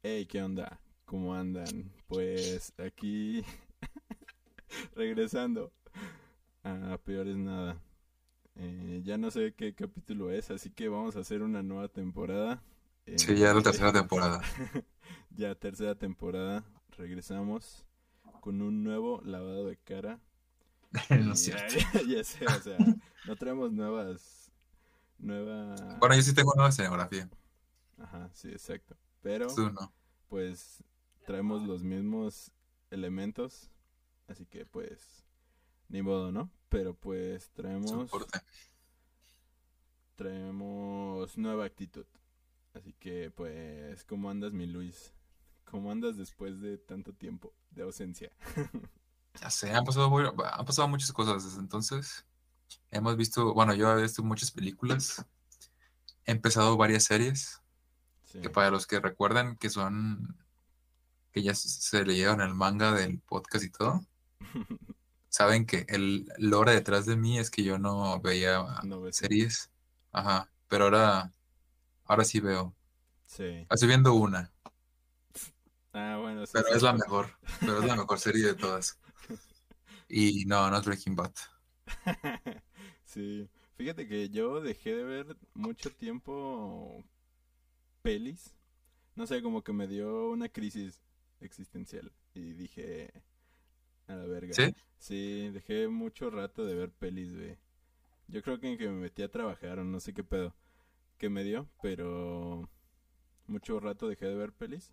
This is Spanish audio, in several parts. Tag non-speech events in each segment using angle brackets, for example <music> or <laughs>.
Hey, ¿qué onda? ¿Cómo andan? Pues aquí <laughs> regresando a Peor es Nada. Eh, ya no sé qué capítulo es, así que vamos a hacer una nueva temporada. Sí, ya es la tercera temporada. <laughs> ya tercera temporada. Regresamos con un nuevo lavado de cara. <laughs> no es cierto. Ya, ya sé, o sea, no traemos nuevas... Nueva... Bueno, yo sí tengo nueva escenografía. Ajá, sí, exacto. Pero, pues, traemos los mismos elementos. Así que, pues, ni modo, ¿no? Pero, pues, traemos, Soporte. traemos nueva actitud. Así que, pues, ¿cómo andas, mi Luis? ¿Cómo andas después de tanto tiempo de ausencia? <laughs> Ya sé, han pasado, han pasado muchas cosas desde entonces. Hemos visto, bueno, yo he visto muchas películas. He empezado varias series, Sí. que para los que recuerdan que son, que ya se- leyeron el manga del podcast y todo, <laughs> saben que el lore detrás de mí es que yo no veía No series. Ajá, pero ahora, ahora sí veo. Sí. Estoy viendo una, Ah, bueno, sí, pero sí. es la mejor, pero es la mejor serie de todas. <laughs> Y no, no es Breaking Bad. <laughs> Sí, fíjate que yo dejé de ver mucho tiempo pelis. No sé, como que me dio una crisis existencial y dije a la verga. ¿Sí? Sí, dejé mucho rato de ver pelis, güey. Yo creo que en que me metí a trabajar o no sé qué pedo que me dio, pero mucho rato dejé de ver pelis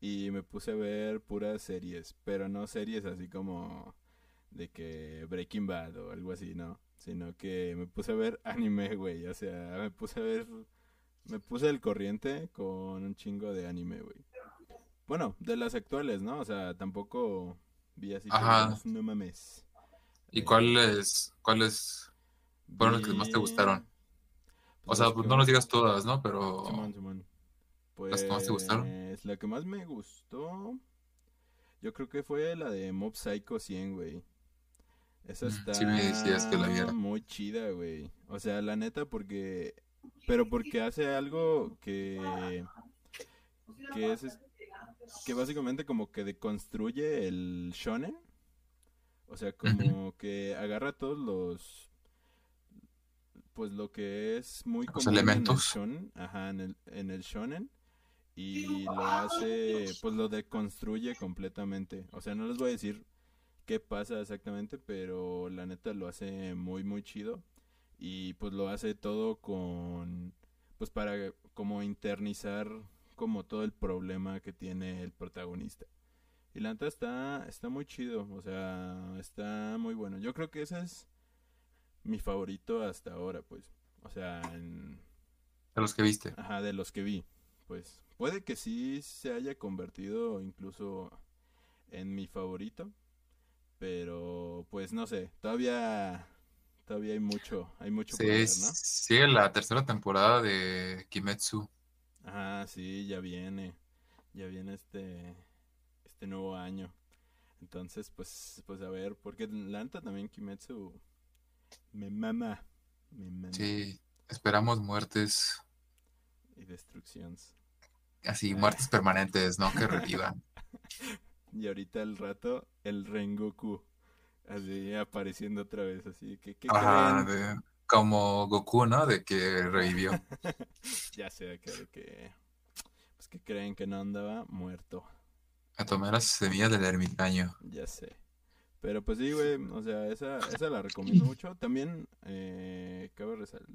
y me puse a ver puras series, pero no series así como de que Breaking Bad o algo así, no, sino que me puse a ver anime, güey, o sea, me puse a ver, me puse al corriente con un chingo de anime, güey. Bueno, de las actuales, ¿no? O sea, tampoco vi así que Ajá. digas, no mames. ¿Y cuáles, cuáles fueron las que más te Vi, gustaron? O pues, sea, pues que no nos digas todas, ¿no? Pero Simón, Simón. ¿Las que más te gustaron? Pues la que más me gustó, yo creo que fue la de Mob Psycho 100, güey. Esa Mm, está sí me decías que la viera. muy chida, güey. O sea, la neta, porque... Pero porque hace algo que... Que es... es- Que básicamente como que deconstruye el shonen. O sea, como que agarra todos los... Pues lo que es muy Los común en el shonen, ajá, en el, en el shonen y lo hace, pues lo deconstruye completamente. O sea, no les voy a decir qué pasa exactamente, pero la neta lo hace muy, muy chido. Y pues lo hace todo con, pues para como internizar como todo el problema que tiene el protagonista. Y la neta está, está muy chido, o sea, está muy bueno. Yo creo que ese es mi favorito hasta ahora, pues. O sea, en, de los que viste. Ajá, de los que vi. Pues puede que sí se haya convertido incluso en mi favorito. Pero pues no sé, todavía todavía hay mucho, hay mucho por Sí, ver, ¿no? sigue la tercera temporada de Kimetsu. Ajá, sí, ya viene. Ya viene este este nuevo año. Entonces, pues pues a ver, porque la neta también Kimetsu me mama, me mama Sí, esperamos muertes, y destrucciones. así, muertes permanentes, ¿no? Que <laughs> revivan. Y ahorita al rato, el Rengoku. Así apareciendo otra vez. Así que, ¿qué Ajá, de- como Goku, ¿no? De que revivió. <laughs> Ya sé que, que. Pues que creen que no andaba muerto. A tomar las semillas del ermitaño. Ya sé. Pero pues sí, güey. O sea, esa, esa la recomiendo mucho. También, eh, cabe resaltar.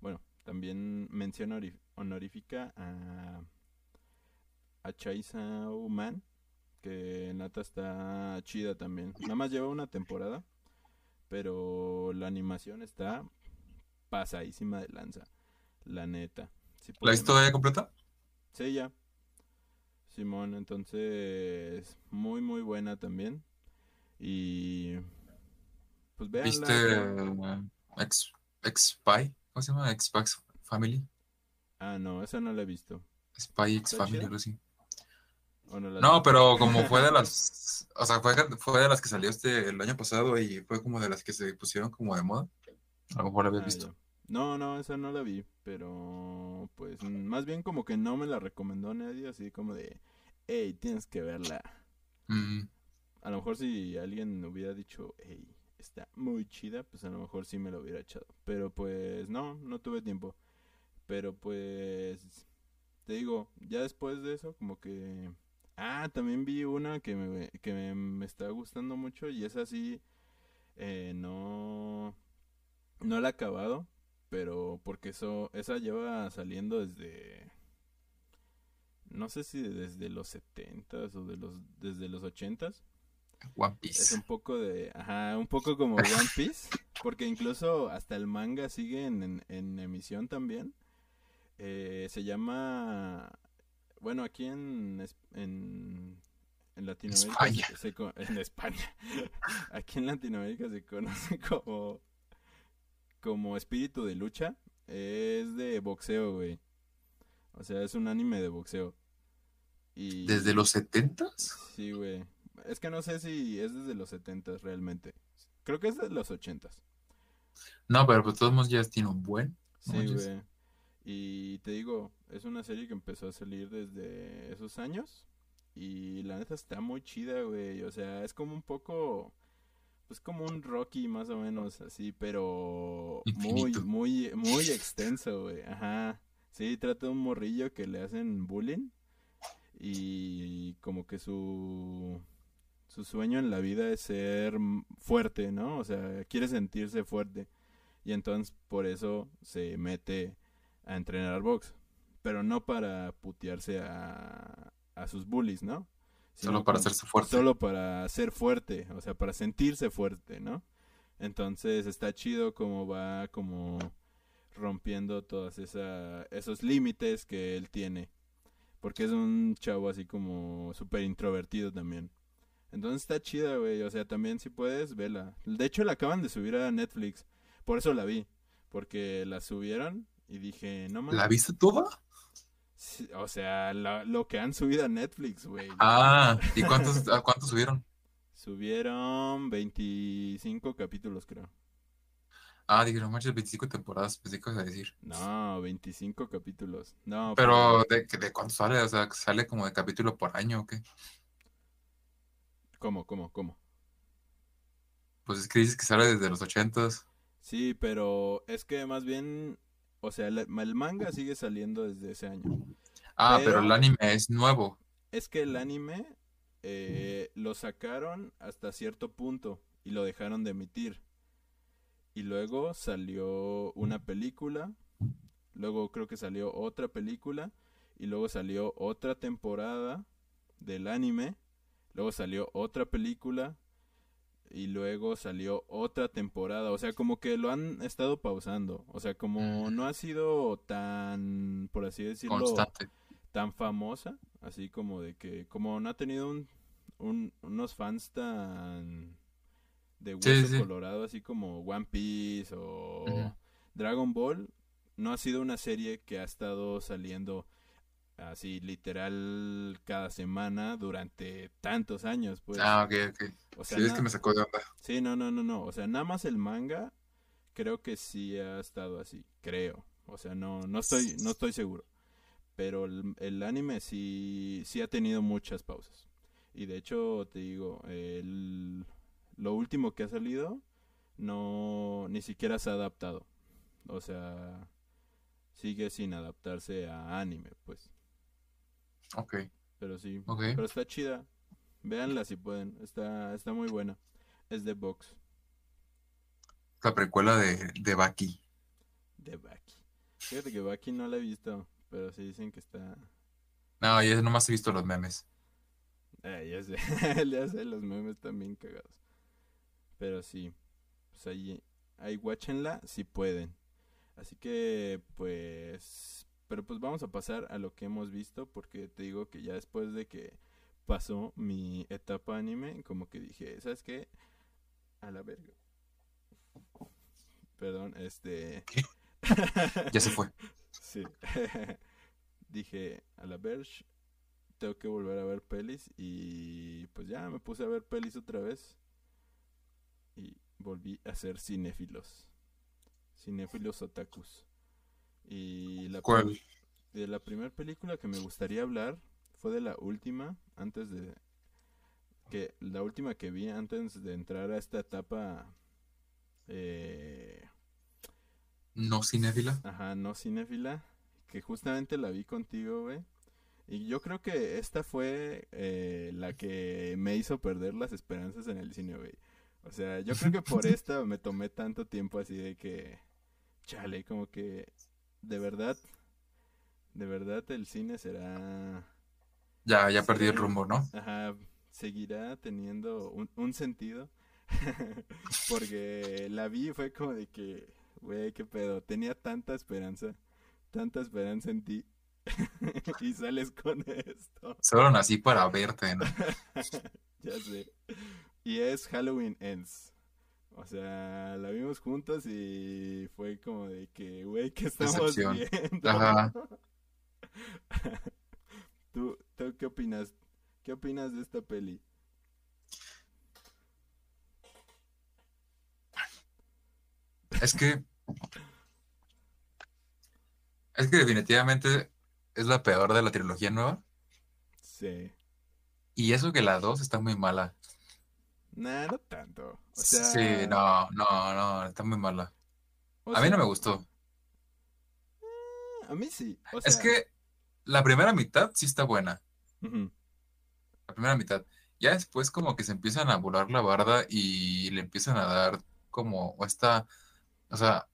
Bueno, también mención honori- honorífica a. A Chainsaw Man. Que nata está chida también. Nada más lleva una temporada. Pero la animación está pasadísima de lanza. La neta. Si ¿La viste todavía completa? Sí, ya. Simón, entonces muy muy buena también. Y pues véanla. ¿Viste X, X-Spy? ¿Cómo se llama? X-Pax Family. Ah, no, esa no la he visto. Spy X ¿Está Family, algo así. ¿O no pero como fue de <laughs> las, o sea, fue, fue de las que salió este el año pasado y fue como de las que se pusieron como de moda. A lo mejor la habías Ah, visto. No, no, esa no la vi, pero pues más bien como que no me la recomendó nadie, así como de, hey, tienes que verla. Mm, A lo mejor si alguien hubiera dicho, hey, está muy chida, pues a lo mejor sí me la hubiera echado. Pero pues no, no tuve tiempo. Pero pues, te digo, ya después de eso, como que... Ah, también vi una que me, que me, me está gustando mucho y esa sí, eh, no, no la he acabado, pero porque eso, esa lleva saliendo desde, no sé si desde los setentas o de los, desde los ochentas. One Es Piece. un poco de, ajá, un poco como One Piece, porque incluso hasta el manga sigue en, en- en emisión también. Eh, se llama, bueno, aquí en, en, en Latinoamérica, España. se- se co- en España, <laughs> aquí en Latinoamérica se conoce como, como Espíritu de Lucha. Es de boxeo, güey. O sea, es un anime de boxeo. Y... ¿Desde los setentas? Sí, güey. Es que no sé si es desde los 70 realmente. Creo que es de los 80 No, pero pues todos modos ya tiene un buen. Sí, güey. Y te digo, es una serie que empezó a salir desde esos años. Y la neta está muy chida, güey. O sea, es como un poco. Pues como un Rocky, más o menos, así, pero muy, Infinito. muy, muy <laughs> extenso, güey. Ajá. Sí, trata de un morrillo que le hacen bullying. Y como que su. Su sueño en la vida es ser fuerte, ¿no? O sea, quiere sentirse fuerte. Y entonces por eso se mete a entrenar al box. Pero no para putearse a, a sus bullies, ¿no? Sino Solo para como- hacerse fuerte. Solo para ser fuerte, o sea, para sentirse fuerte, ¿no? Entonces está chido como va como rompiendo todos esos límites que él tiene. Porque es un chavo así como súper introvertido también. Entonces está chida, güey. O sea, también si puedes, vela. De hecho, la acaban de subir a Netflix. Por eso la vi. Porque la subieron y dije, no mames. ¿La viste toda? O sea, la- lo que han subido a Netflix, güey. Ah, ¿y cuántos, <laughs> cuántos subieron? Subieron 25 capítulos, creo. Ah, dije, no manches, 25 temporadas, pensé que a decir. No, 25 capítulos. No, Pero, ¿de, de cuánto sale? O sea, ¿sale como de capítulo por año o qué? ¿Cómo, cómo, cómo? Pues es que dices que sale desde los ochentas. Sí, pero es que más bien, o sea, el manga sigue saliendo desde ese año. Ah, pero, Pero- el anime es nuevo. Es que el anime eh, lo sacaron hasta cierto punto y lo dejaron de emitir. Y luego salió una película, luego creo que salió otra película y luego salió otra temporada del anime, luego salió otra película y luego salió otra temporada. O sea, como que lo han estado pausando. O sea, como Mm. no ha sido tan, por así decirlo, Constante. tan famosa, así como de que, como no ha tenido un, un- unos fans tan de hueso sí. colorado, así como One Piece o. Dragon Ball, no ha sido una serie que ha estado saliendo así literal cada semana durante tantos años, pues. Ah, ok, ok. o sea, Sí, es que me sacó de onda. Sí, no, no, no, no. O sea, nada más el manga creo que sí ha estado así, creo. O sea, no, no estoy, no estoy seguro. Pero el, el anime sí, sí ha tenido muchas pausas. Y de hecho, te digo, el, lo último que ha salido no ni siquiera se ha adaptado. O sea, sigue sin adaptarse a anime, pues. Ok, Pero sí, ok. pero está chida. Véanla si pueden. Está, está muy buena. Es de box. La precuela de, de Baki. De Baki. Fíjate que Baki no la he visto, pero sí dicen que está. No, yo nomás he visto los memes. Eh, ya sé, <laughs> ya sé, los memes también cagados. Pero sí, pues ahí, ahí guáchenla si pueden. Así que, pues. Pero pues vamos a pasar a lo que hemos visto, porque te digo que ya después de que pasó mi etapa anime, como que dije, ¿sabes qué? A la verga. Perdón, este. <laughs> Ya se fue. Sí. <laughs> Dije, a la Verge, tengo que volver a ver pelis. Y pues ya me puse a ver pelis otra vez. Y volví a ser cinéfilos. cinéfilos otakus. Y la ¿Cuál? de la primera película que me gustaría hablar fue de la última, antes de que la última que vi antes de entrar a esta etapa eh, No cinéfila. Ajá, no cinéfila, que justamente la vi contigo, güey. Y yo creo que esta fue eh, la que me hizo perder las esperanzas en el cine, güey. O sea, yo creo que por <laughs> esta me tomé tanto tiempo así de que, chale, como que de verdad, de verdad el cine será, Ya, ya perdí el rumbo, ¿no? ajá, seguirá teniendo un, un sentido. <laughs> Porque la vi y fue como de que, güey, qué pedo, tenía tanta esperanza, tanta esperanza en ti. <laughs> y sales con esto. Solo nací para verte, ¿no? <laughs> ya sé. Y es Halloween Ends. O sea, la vimos juntos y fue como de que, güey, ¿qué estamos Decepción. viendo? Ajá. <laughs> ¿Tú, ¿Tú qué opinas? ¿Qué opinas de esta peli? Es que. Es que definitivamente es la peor de la trilogía nueva. Sí. Y eso que la 2 está muy mala. Nah, no tanto. O sea, Sí, no, no, no, está muy mala. o A mí no me gustó. A mí sí. O Es que la primera mitad sí está buena. La primera mitad. Ya después como que se empiezan a volar la barda y le empiezan a dar como esta, o sea,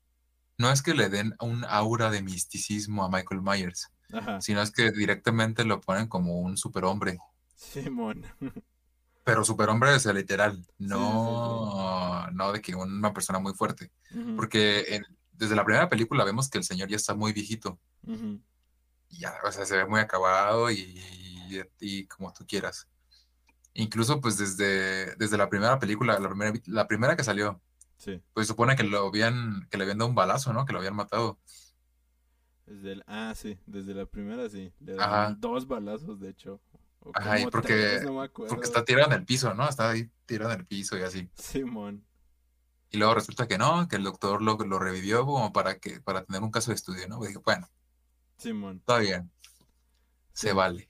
no es que le den un aura de misticismo a Michael Myers, Ajá. sino es que directamente lo ponen como un superhombre. Simón. <laughs> Pero superhombre es literal, sí, no, no de que una persona muy fuerte. Porque en- desde la primera película vemos que el señor ya está muy viejito. Y ya, o sea, se ve muy acabado y, y como tú quieras. Incluso pues desde, desde la primera película, la primera, la primera que salió, Sí. pues supone que lo habían, que le habían dado un balazo, ¿no? Que lo habían matado. Desde el... Ah, sí. Desde la primera sí. Le dan dos balazos, de hecho. Ajá, y porque- tres, no me acuerdo. Porque está tirado en el piso, ¿no? Está ahí tirado en el piso y así. Simón. Y luego resulta que no, que el doctor lo, lo revivió como para que, para tener un caso de estudio, ¿no? Y dije, bueno, Simón. está bien. Se Sí. vale.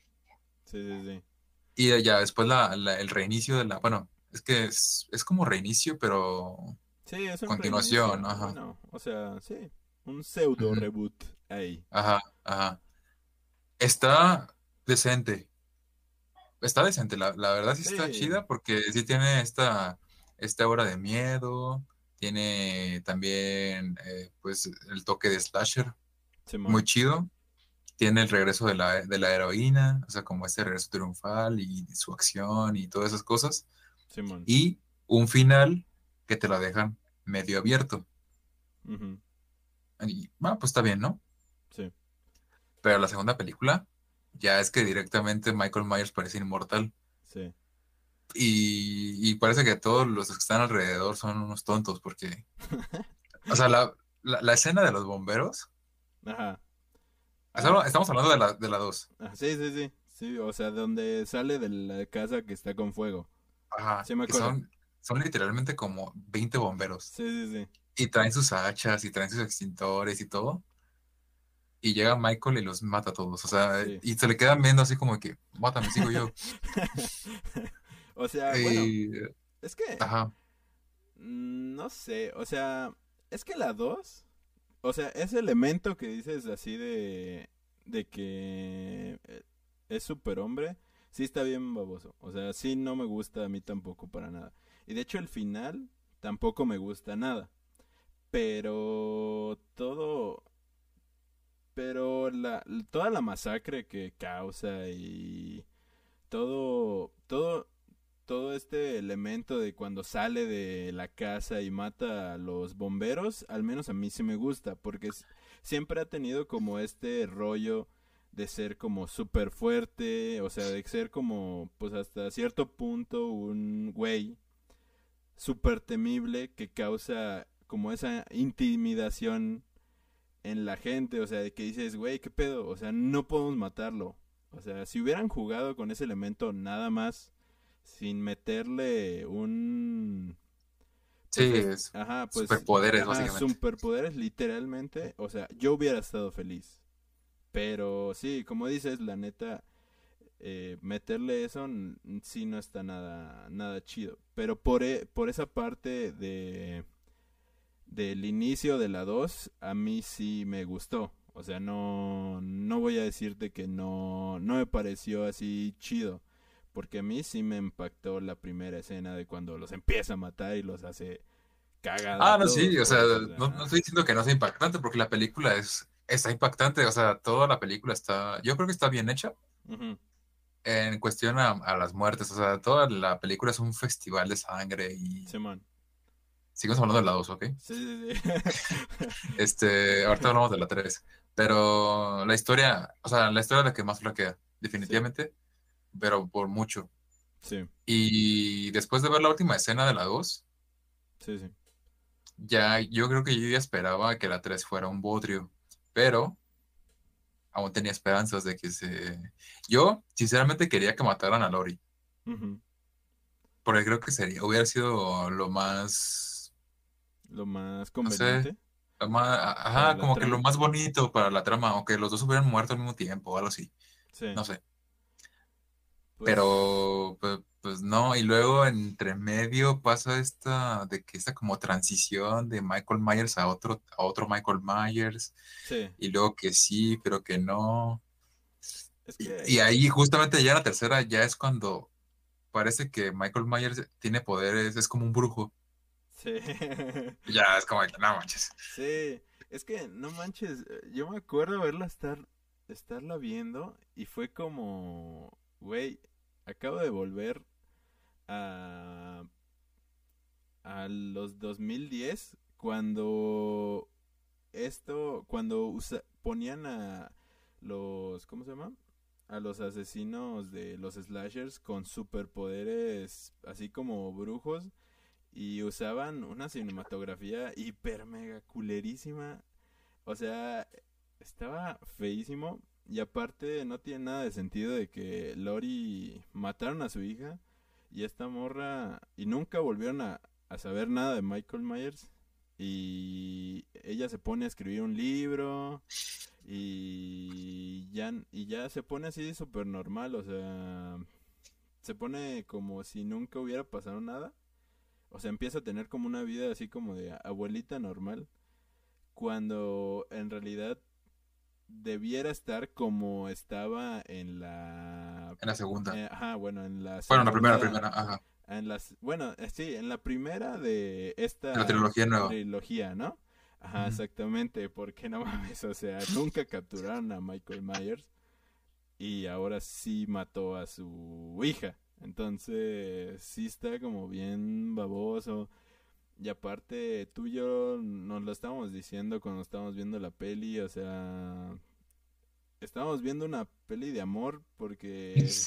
Sí, sí, sí. Y ya después la, la- el reinicio de la, bueno, es que es, es como reinicio, pero Sí, es un Continuación, reinicio, ajá. Bueno, o sea, sí. Un pseudo reboot ahí. Ajá, ajá. Está decente. Está decente, la, la verdad sí está chida porque sí tiene esta, esta hora de miedo, tiene también eh, pues el toque de slasher muy chido, tiene el regreso de la, de la heroína, o sea, como este regreso triunfal y su acción y todas esas cosas, y un final que te la dejan medio abierto. Y, bueno, pues está bien, ¿no? Sí. Pero la segunda película ya es que directamente Michael Myers parece inmortal. Sí. Y, y parece que todos los que están alrededor son unos tontos porque... <laughs> O sea, la, la, la escena de los bomberos... Ajá. Estamos, estamos hablando de la, de la 2. Ah, sí, sí, sí. Sí, o sea, donde sale de la casa que está con fuego. Ajá. Sí, me acuerdo. son, son literalmente como 20 bomberos. Sí, sí, sí. Y traen sus hachas y traen sus extintores y todo. Y llega Michael y los mata a todos. O sea, Sí. y se le quedan viendo así como que, mátame, sigo yo. <laughs> o sea, bueno, Y- es que ajá. mm, no sé, o sea, es que la 2, o sea, ese elemento que dices así de de que eh, es superhombre, sí está bien baboso. O sea, sí no me gusta a mí tampoco para nada. Y de hecho el final tampoco me gusta nada. Pero todo pero la toda la masacre que causa y todo todo todo este elemento de cuando sale de la casa y mata a los bomberos, al menos a mí sí me gusta, porque siempre ha tenido como este rollo de ser como súper fuerte, o sea, de ser como, pues hasta cierto punto, un güey súper temible que causa como esa intimidación en la gente, o sea, de que dices, güey, ¿qué pedo? O sea, no podemos matarlo. O sea, si hubieran jugado con ese elemento nada más, sin meterle un... Sí, Pues es Ajá, pues. superpoderes, ajá, básicamente. Superpoderes, literalmente. O sea, yo hubiera estado feliz. Pero sí, como dices, la neta, eh, meterle eso sí no está nada, nada chido. Pero por, e- por esa parte de del inicio de la 2, a mí sí me gustó. O sea, no, no voy a decirte que no, no me pareció así chido. Porque a mí sí me impactó la primera escena de cuando los empieza a matar y los hace cagada. Ah, no, sí, o sea, no, estoy diciendo que no sea impactante, porque la película es, está impactante, o sea, toda la película está, yo creo que está bien hecha en cuestión a, a las muertes, o sea, toda la película es un festival de sangre y Simón. Seguimos hablando de la 2, ¿ok? Sí, sí, sí. <laughs> Este, ahorita hablamos de la 3, pero la historia, o sea, la historia es la que más flaquea, definitivamente, pero por mucho. sí, Y después de ver la última escena de la 2, sí, sí. ya yo creo que yo ya esperaba que la 3 fuera un bodrio, pero aún tenía esperanzas de que se... Yo, sinceramente, quería que mataran a Lori, porque creo que sería, hubiera sido lo más... Lo más No sé, conveniente. lo más ajá, como que lo más bonito para la trama, aunque los dos hubieran muerto al mismo tiempo o algo así, Sí. no sé. pues, Pero, pues, pues no, y luego entre medio pasa esta, de que esta como transición de Michael Myers a otro, a otro Michael Myers, Sí. y luego que sí, pero que no. Es Y, que. y ahí justamente ya la tercera ya es cuando parece que Michael Myers tiene poderes, es como un brujo. Sí. <laughs> Ya es como que no manches. Sí, es que no manches, yo me acuerdo verla estar, estarla viendo y fue como, güey, acabo de volver a, a los 2010 cuando esto, cuando usa- ponían a los, ¿cómo se llama? A los asesinos de los slashers con superpoderes así como brujos y usaban una cinematografía hiper mega culerísima. O sea, estaba feísimo. Y aparte no tiene nada de sentido de que Lori mataron a su hija y esta morra y nunca volvieron a, a saber nada de Michael Myers. Y ella se pone a escribir un libro y ya, y ya se pone así súper normal. O sea, se pone como si nunca hubiera pasado nada. O sea, empieza a tener como una vida así como de abuelita normal. Cuando en realidad debiera estar como estaba en la... En la segunda. eh, ajá, bueno, en la... Bueno, la primera, segunda- primera, ajá. En las, bueno, eh, sí, en la primera de esta... La trilogía nueva. trilogía, ¿no? Ajá, exactamente, porque no <laughs> mames, o sea, nunca capturaron a Michael Myers y ahora sí mató a su hija. Entonces, sí está como bien baboso. Y aparte, tú y yo nos lo estábamos diciendo cuando estábamos viendo la peli, o sea, estábamos viendo una peli de amor porque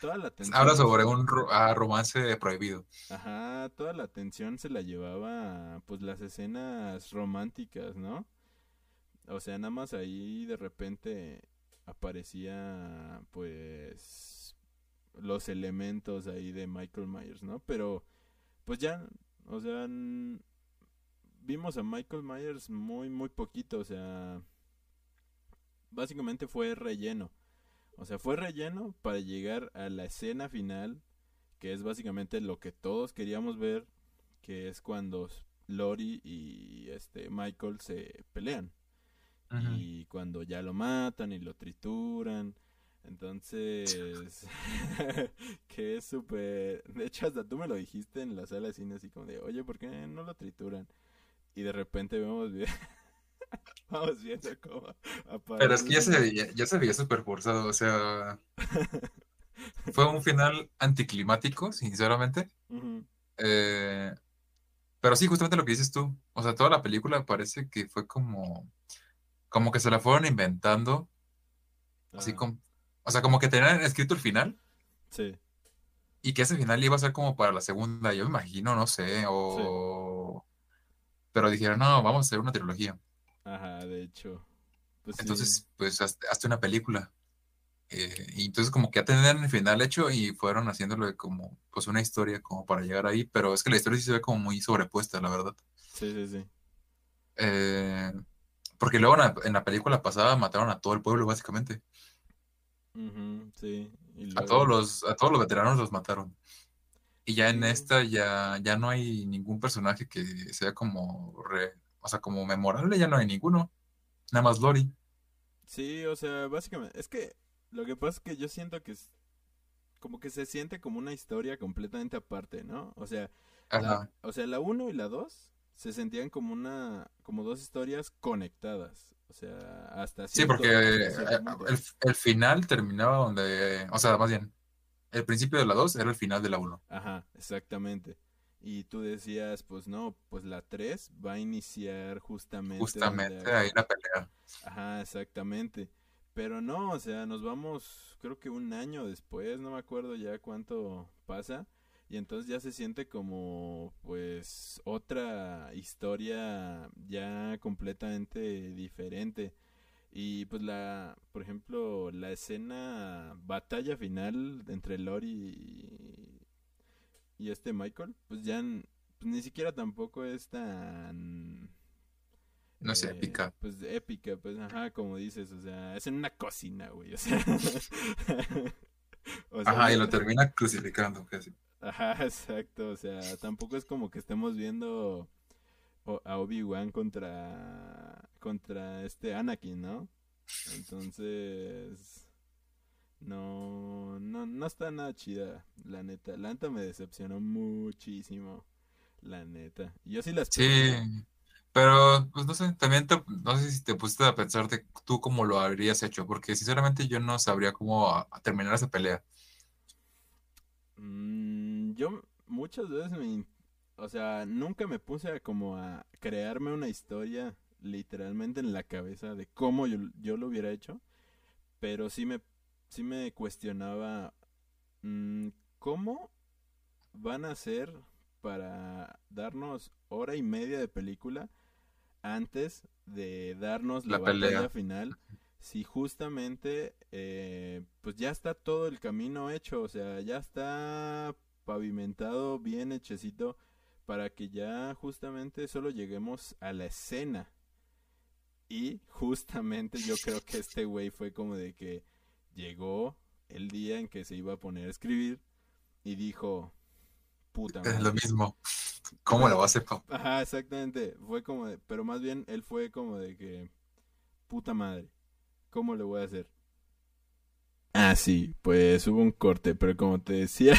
toda la atención Habla sobre un ro- ah, romance prohibido. Ajá, toda la atención se la llevaba pues las escenas románticas, ¿no? O sea, nada más ahí de repente aparecía pues los elementos ahí de Michael Myers, ¿no? Pero pues ya, o sea, vimos a Michael Myers muy muy poquito, o sea, básicamente fue relleno. O sea, fue relleno para llegar a la escena final que es básicamente lo que todos queríamos ver, que es cuando Lori y este Michael se pelean y cuando ya lo matan y lo trituran. Entonces, <laughs> que es súper... De hecho, hasta tú me lo dijiste en la sala de cine, así como de, oye, ¿por qué no lo trituran? Y de repente vemos, vi- <laughs> vamos viendo cómo Pero es que ya se aparece. veía, ya se veía súper forzado, o sea, <laughs> fue un final anticlimático, sinceramente. Eh, pero sí, justamente lo que dices tú, o sea, toda la película parece que fue como, como que se la fueron inventando, así como, o sea, como que tenían escrito el final Sí, y que ese final iba a ser como para la segunda, yo me imagino, no sé, sí, o... Pero dijeron, no, vamos a hacer una trilogía. ajá, de hecho. Pues sí. Entonces, pues, hazte, hazte una película. Eh, y entonces como que ya tenían el final hecho y fueron haciéndolo como pues una historia como para llegar ahí, pero es que la historia sí se ve como muy sobrepuesta, la verdad. Sí, sí, sí. Eh, porque luego en la, en la película pasada mataron a todo el pueblo, básicamente. Ujú, sí. Y A todos los, a todos los veteranos los mataron. Y ya en esta ya, ya no hay ningún personaje que sea como re- o sea, como memorable, ya no hay ninguno. Nada más Lori. Sí, o sea, básicamente, es que lo que pasa es que yo siento que es como que se siente como una historia completamente aparte, ¿no? O sea, la, o sea, la 1 y la 2 se sentían como una como dos historias conectadas, o sea, hasta Sí, porque eh, punto. el, el final terminaba donde, o sea, más bien, el principio de la 2 era el final de la 1. Ajá, exactamente. Y tú decías, pues no, pues la 3 va a iniciar justamente Justamente donde ahí la pelea. Ajá, exactamente. Pero no, o sea, nos vamos, creo que un año después, no me acuerdo ya cuánto pasa. Y entonces ya se siente como, pues, otra historia ya completamente diferente. Y pues la, por ejemplo, la escena batalla final entre Lori y, y este Michael, pues ya pues ni siquiera tampoco es tan No sé, eh, pica. pues épica, pues ajá, como dices, o sea, es en una cocina, güey, o sea. <laughs> o sea, Ajá, y lo termina crucificando, casi. Ajá, <laughs> exacto, o sea, tampoco es como que estemos viendo a Obi-Wan contra contra este Anakin, ¿no? Entonces no no no está nada chida, la neta. La neta me decepcionó muchísimo, la neta. Yo sí las Sí, pero pues no sé, también te- no sé si te pusiste a pensar de tú cómo lo habrías hecho, porque sinceramente yo no sabría cómo a- a terminar esa pelea. Mm, yo muchas veces me, o sea, nunca me puse a como a crearme una historia literalmente en la cabeza de cómo yo, yo lo hubiera hecho, pero sí me, sí me cuestionaba mm, cómo van a hacer para darnos hora y media de película antes de darnos la, La pelea. batalla final si justamente eh, pues ya está todo el camino hecho, o sea, ya está pavimentado, bien hechecito, para que ya justamente solo lleguemos a la escena. Y justamente yo creo que este güey fue como de que llegó el día en que se iba a poner a escribir y dijo, puta Es lo madre. mismo. ¿Cómo lo va a hacer? Ajá, exactamente. Fue como de, pero más bien él fue como de que, puta madre, ¿cómo le voy a hacer? Ah, sí, pues hubo un corte, pero como te decía,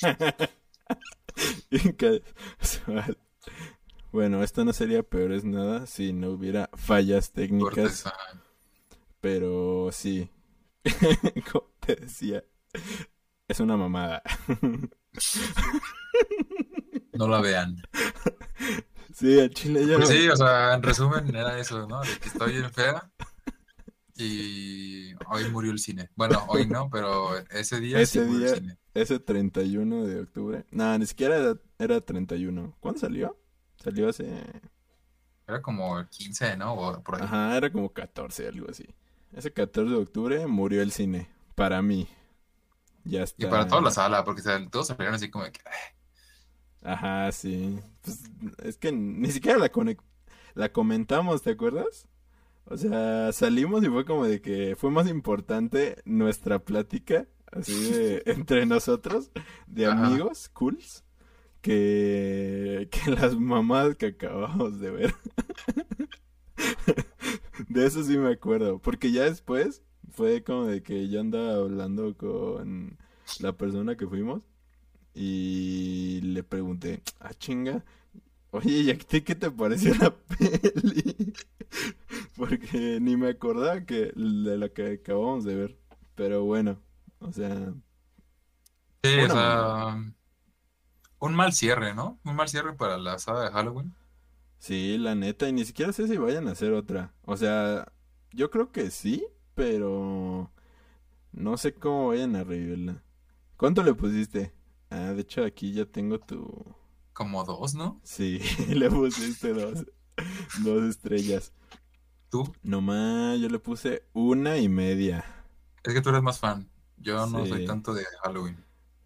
<laughs> bueno, esto no sería peor es nada si no hubiera fallas técnicas, ajá. pero sí, <laughs> como te decía, es una mamada. No la vean. sí, al chile ya Pues sí, o sea, en resumen era eso, ¿no? De que estoy bien fea y hoy murió el cine. Bueno, hoy no, pero ese día sí Ese murió día- el cine. Ese 31 de octubre. No, ni siquiera era, era 31. ¿Cuándo salió? Salió hace... Era como el 15, ¿no? O por ahí. Ajá, era como 14, algo así. Ese 14 de octubre murió el cine. Para mí. Ya está. Y para toda la sala, porque todos salieron así como que, "Ay, Ajá, sí. Pues, es que ni siquiera la, la comentamos, ¿te acuerdas? O sea, salimos y fue como de que fue más importante nuestra plática, así de <laughs> entre nosotros, de Ajá. amigos, cools, que, que las mamás que acabamos de ver. <laughs> De eso sí me acuerdo, porque ya después fue como de que yo andaba hablando con la persona que fuimos y le pregunté, ah, chinga, oye, ¿y a ti qué te pareció la <laughs> peli? <laughs> Porque ni me acordaba que de la que acabamos de ver, pero bueno, o sea, Sí, Una o sea, un mal cierre, ¿no? Un mal cierre para la saga de Halloween. sí, la neta, y ni siquiera sé si vayan a hacer otra, o sea, yo creo que sí, pero no sé cómo vayan a revivirla. ¿Cuánto le pusiste? Ah, de hecho aquí ya tengo tu... Como dos, ¿no? Sí, <laughs> le pusiste dos, dos estrellas. Tú. Nomás yo le puse una y media. Es que tú eres más fan. Yo no soy tanto de Halloween.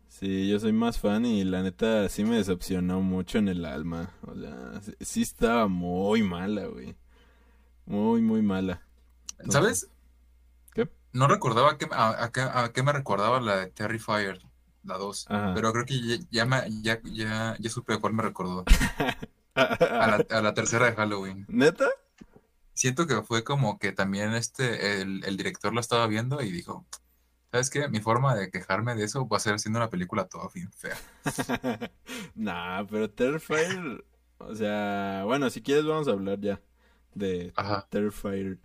Sí, yo soy más fan y la neta sí me decepcionó mucho en el alma. O sea, sí, sí estaba muy mala, güey. Muy, muy mala. Entonces, ¿Sabes? ¿qué? No recordaba que, a, a qué, a qué me recordaba la de Terrifier, la 2. Ajá. Pero creo que ya, ya, me- ya, ya, ya supe a cuál me recordó. <laughs> A la, a la tercera de Halloween. ¿Neta? Siento que fue como que también este, el, el director lo estaba viendo y dijo, ¿sabes qué? Mi forma de quejarme de eso va a ser haciendo una película toda bien fea. <laughs> Nah, pero Terrifier, o sea, bueno, si quieres vamos a hablar ya de Ajá. Terrifier.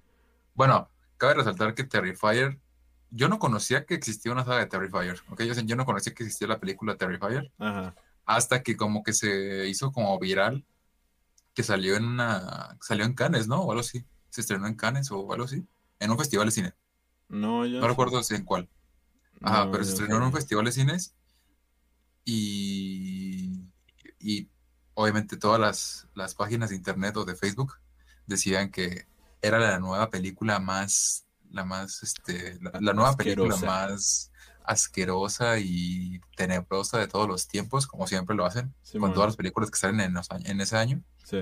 Bueno, cabe resaltar que Terrifier, yo no conocía que existía una saga de Terrifier, ¿ok? O sea, yo no conocía que existía la película Terrifier Ajá. hasta que como que se hizo como viral, que salió en una, salió en Cannes, ¿no? O algo así. Se estrenó en Cannes o algo así, en un festival de cine. No, yo No recuerdo si en cuál. Ajá, no, pero se estrenó en un festival de cines y, y obviamente todas las, las páginas de internet o de Facebook decían que era la nueva película más, la más, este, la, la nueva película Asquerosa. más asquerosa y tenebrosa de todos los tiempos, como siempre lo hacen, con Simón. todas las películas que salen en, los en ese año. Sí,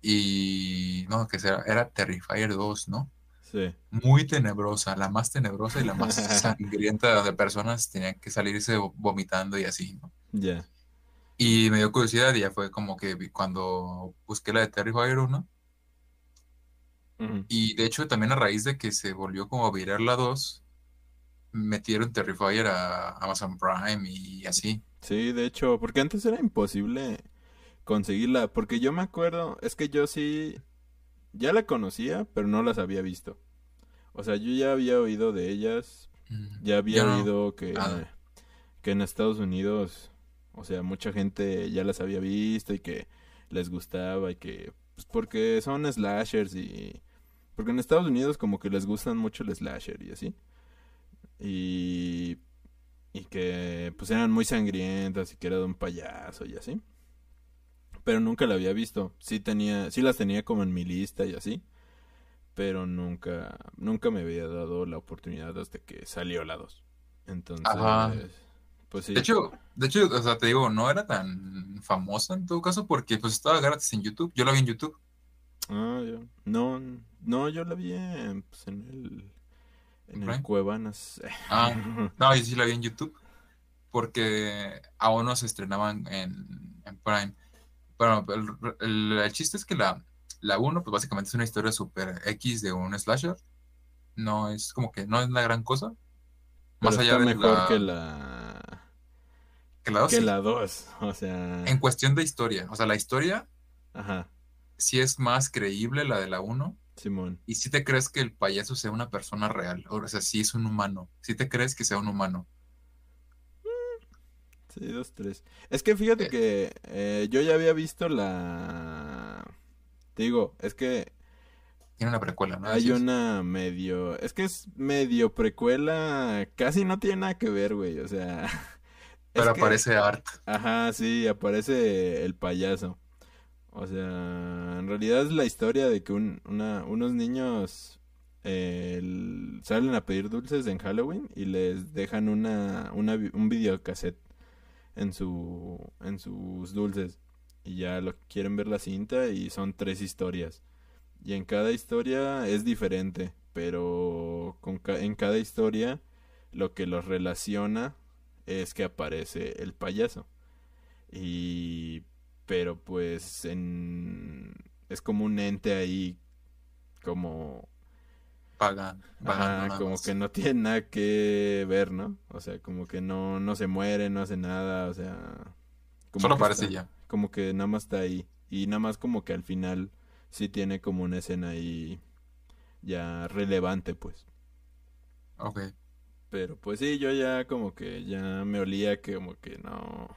Y no, que era, era Terrifier 2, ¿no? sí. muy tenebrosa, la más tenebrosa y la más <laughs> sangrienta de personas tenían que salirse vomitando y así, ¿no? Ya. Y me dio curiosidad y ya fue como que cuando busqué la de Terrifier 1 Ujú. y de hecho también a raíz de que se volvió como viral la 2, metieron Terrifier a Amazon Prime y así. Sí, de hecho, porque antes era imposible conseguirla, porque yo me acuerdo, es que yo sí, ya la conocía, pero no las había visto. O sea, yo ya había oído de ellas, Mm, ya había no. oído que, Ah. que en Estados Unidos, o sea, mucha gente ya las había visto y que les gustaba y que, pues porque son slashers y, porque en Estados Unidos como que les gustan mucho el slasher y así. Y, y que pues eran muy sangrientas y que era de un payaso y así. Pero nunca la había visto. Sí tenía, sí las tenía como en mi lista y así. Pero nunca, nunca me había dado la oportunidad hasta que salió la 2. Entonces, Ajá. pues sí. De hecho, de hecho, o sea, te digo, no era tan famosa en todo caso porque pues estaba gratis en YouTube. Yo la vi en YouTube. Ah, ya. No, no, yo la vi en, pues, en el, en el. Cuevanas. <laughs> Ah, no, yo sí la vi en YouTube porque aún no se estrenaban en, en Prime. Bueno, el, el- el chiste es que la, la 1, pues básicamente es una historia super X de un slasher. No es como que no es la gran cosa. Más Pero allá está de mejor la, que la, que la dos, que sí. la 2. O sea, En cuestión de historia. O sea, la historia ajá, sí es más creíble la de la 1. Simón. Y si te crees que el payaso sea una persona real. O sea, sí es un humano. Si te crees que sea un humano. Sí, dos, tres. Es que fíjate Eh. que eh, yo ya había visto la... Te digo, es que Tiene una precuela, ¿no? hay una medio... Es que es medio precuela, casi no tiene nada que ver, güey. O sea... <laughs> Pero que- aparece Art. Ajá, sí, aparece el payaso. O sea, en realidad es la historia de que un- una- unos niños eh, el- salen a pedir dulces en Halloween y les dejan una, una un videocassette en su en sus dulces y ya lo quieren ver la cinta y son tres historias y en cada historia es diferente, pero con en cada historia lo que los relaciona es que aparece el payaso. Y pero pues en es como un ente ahí como Ajá, nada como más. que no tiene nada que ver, ¿no? O sea, como que no no se muere, no hace nada, o sea, como Solo aparece está- ya. como que nada más está ahí y nada más como que al final sí tiene como una escena ahí ya relevante, pues. Ok. Pero pues sí, yo ya como que ya me olía que como que no,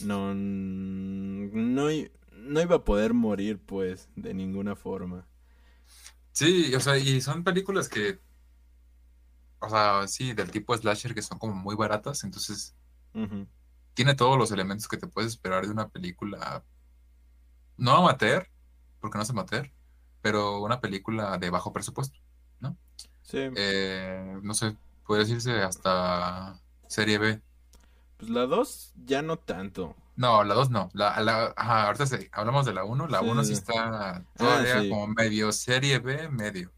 no, no, no iba a poder morir pues de ninguna forma. Sí, o sea, y son películas que, o sea, sí, del tipo slasher que son como muy baratas, entonces tiene todos los elementos que te puedes esperar de una película, no amateur, porque no es amateur, pero una película de bajo presupuesto, ¿no? Sí, Eh, no sé, puede decirse hasta serie B. Pues la 2 ya no tanto. No, la 2 no. La, la, ajá, ahorita sí, hablamos de la 1. La Sí, 1 sí sí. está todavía sí. como medio serie B, medio.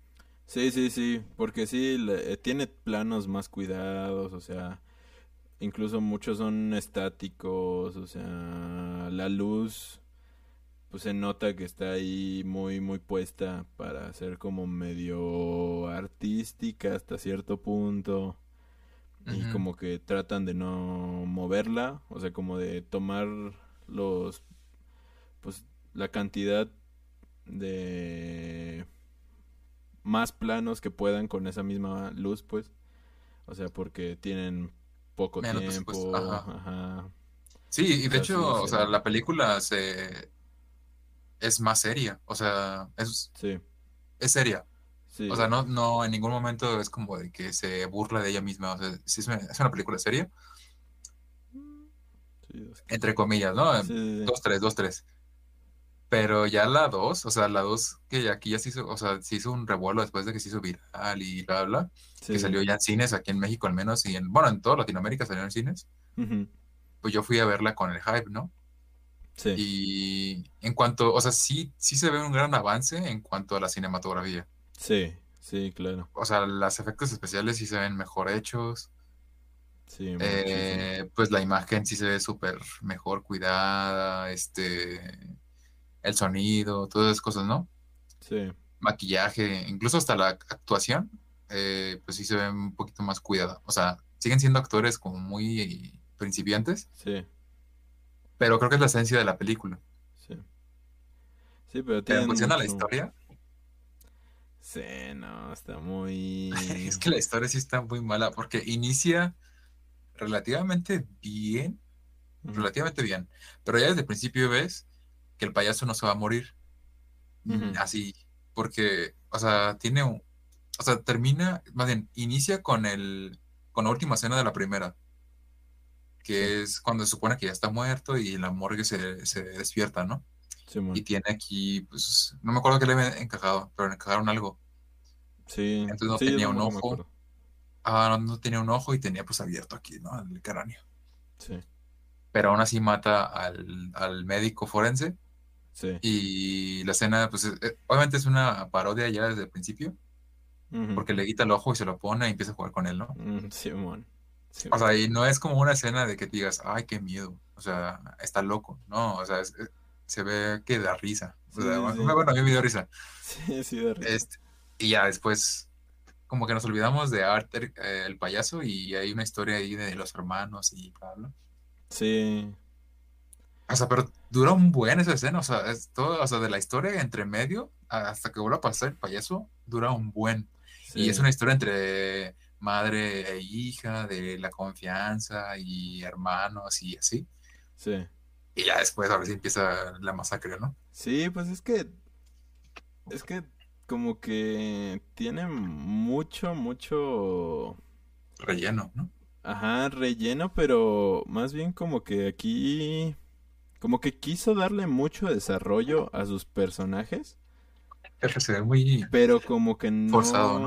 Sí, sí, sí, porque sí, le- tiene planos más cuidados, o sea, incluso muchos son estáticos, o sea, la luz, pues se nota que está ahí muy, muy puesta para ser como medio artística hasta cierto punto, y como que tratan de no moverla, o sea, como de tomar los, pues, la cantidad de más planos que puedan con esa misma luz, pues. O sea, porque tienen poco Menos tiempo. ajá. Ajá. Sí, y de hecho, o sea, la película se es más seria. O sea, es, Sí, es seria. Sí. O sea, no, no en ningún momento es como de que se burla de ella misma. O sea, sí es una, es una película seria, Sí, entre comillas, ¿no? sí. Dos, tres, dos, tres. Pero ya la dos, o sea, la dos que aquí ya se hizo, o sea, se hizo un revuelo después de que se hizo viral y bla, bla, que salió ya en cines, aquí en México al menos, y en, bueno, en toda Latinoamérica salió en cines. Pues yo fui a verla con el hype, ¿no? Sí, Y en cuanto, o sea, sí, sí se ve un gran avance en cuanto a la cinematografía. Sí, sí, claro. O sea, los efectos especiales sí se ven mejor hechos. Sí. Eh, pues la imagen sí se ve súper mejor cuidada, este, el sonido, todas esas cosas, ¿no? Sí, Maquillaje, incluso hasta la actuación, eh, pues sí se ve un poquito más cuidada. O sea, siguen siendo actores como muy principiantes, sí, pero creo que es la esencia de la película. sí. Sí, pero Pero tienen en función a la historia, Sí, no, está muy... <laughs> es que la historia sí está muy mala porque inicia relativamente bien, relativamente bien, pero ya desde el principio ves que el payaso no se va a morir. Así, porque, o sea, tiene un, o sea, termina, más bien, inicia con el, con la última escena de la primera, que es cuando se supone que ya está muerto y la morgue se, se despierta, ¿no? Y tiene aquí, pues, no me acuerdo qué le habían encajado, pero le encajaron algo. Sí, entonces no sí, tenía un ojo. Ah, no, no tenía un ojo y tenía pues abierto aquí, ¿no? El cráneo. Sí, Pero aún así mata al, al médico forense sí. y la escena, pues, es- eh, obviamente es una parodia ya desde el principio, porque le quita el ojo y se lo pone y empieza a jugar con él, ¿no? Mm, Simón. O Simón. sea, y no es como una escena de que digas, ay, qué miedo, o sea, está loco, no, o sea, es- es- se ve que da risa. O Sí, sea, sí, bueno, sí. <laughs> bueno, a mí me dio risa. Sí, <laughs> sí, de risa. Este, y ya después, como que nos olvidamos de Arthur, eh, el payaso, y hay una historia ahí de los hermanos y bla, bla. Sí, O sea, pero dura un buen esa escena, o sea, es todo, o sea, de la historia entre medio hasta que vuelva a pasar el payaso, dura un buen. Y es una historia entre madre e hija, de la confianza y hermanos y así. Sí. Y ya después, ahora sí empieza la masacre, ¿no? Sí, pues es que es que como que tiene mucho, mucho, Relleno, ¿no? ajá, relleno, pero más bien como que aquí, como que quiso darle mucho desarrollo a sus personajes, Pero se ve muy... pero como que no, Forzado,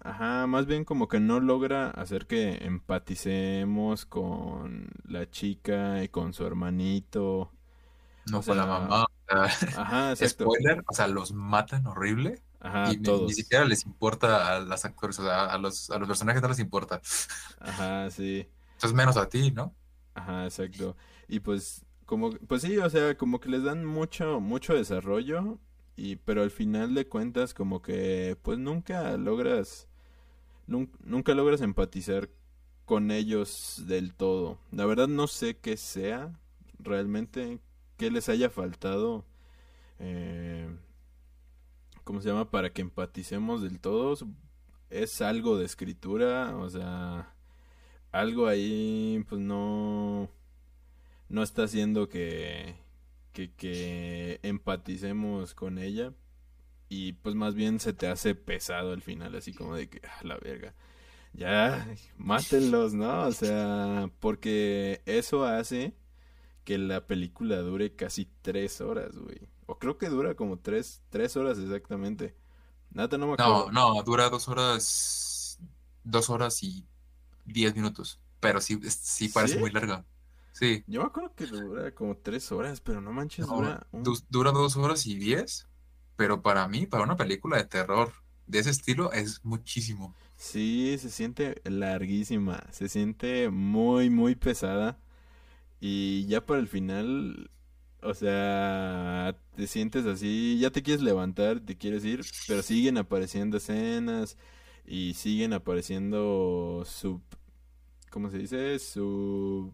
ajá, más bien como que no logra hacer que empaticemos con la chica y con su hermanito, No o con la mamá. <laughs> ajá, <laughs> exacto, Spoiler, o sea, los matan horrible ajá, y ni, ni siquiera les importa a los actores, o sea, a los, a los personajes no les importa. ajá, sí. Entonces menos a ti, ¿no? Ajá, exacto. Y pues, como, pues sí, o sea, como que les dan mucho, mucho desarrollo, y, pero al final de cuentas, como que, pues nunca logras, nun- nunca logras empatizar con ellos del todo. La verdad no sé qué sea realmente, qué les haya faltado, eh, ¿cómo se llama? Para que empaticemos del todo. Es algo de escritura, o sea, algo ahí, pues no, no está haciendo que, que empaticemos con ella. Y pues más bien se te hace pesado al final, así como de que, ah, la verga. Ya, mátenlos, ¿no? O sea, porque eso hace que la película dure casi tres horas, güey. O creo que dura como tres, tres horas exactamente. Nada, no me No, acuerdo. no, dura dos horas dos horas y diez minutos. Pero sí, sí parece ¿Sí? muy larga. Sí. Yo me acuerdo que dura como tres horas, pero no manches, No, dura un- dura dos horas y diez, pero para mí, para una película de terror de ese estilo, es muchísimo. Sí, se siente larguísima, se siente muy, muy pesada. Y ya para el final, o sea, te sientes así, ya te quieres levantar, te quieres ir, pero siguen apareciendo escenas y siguen apareciendo sub, ¿cómo se dice? Sub,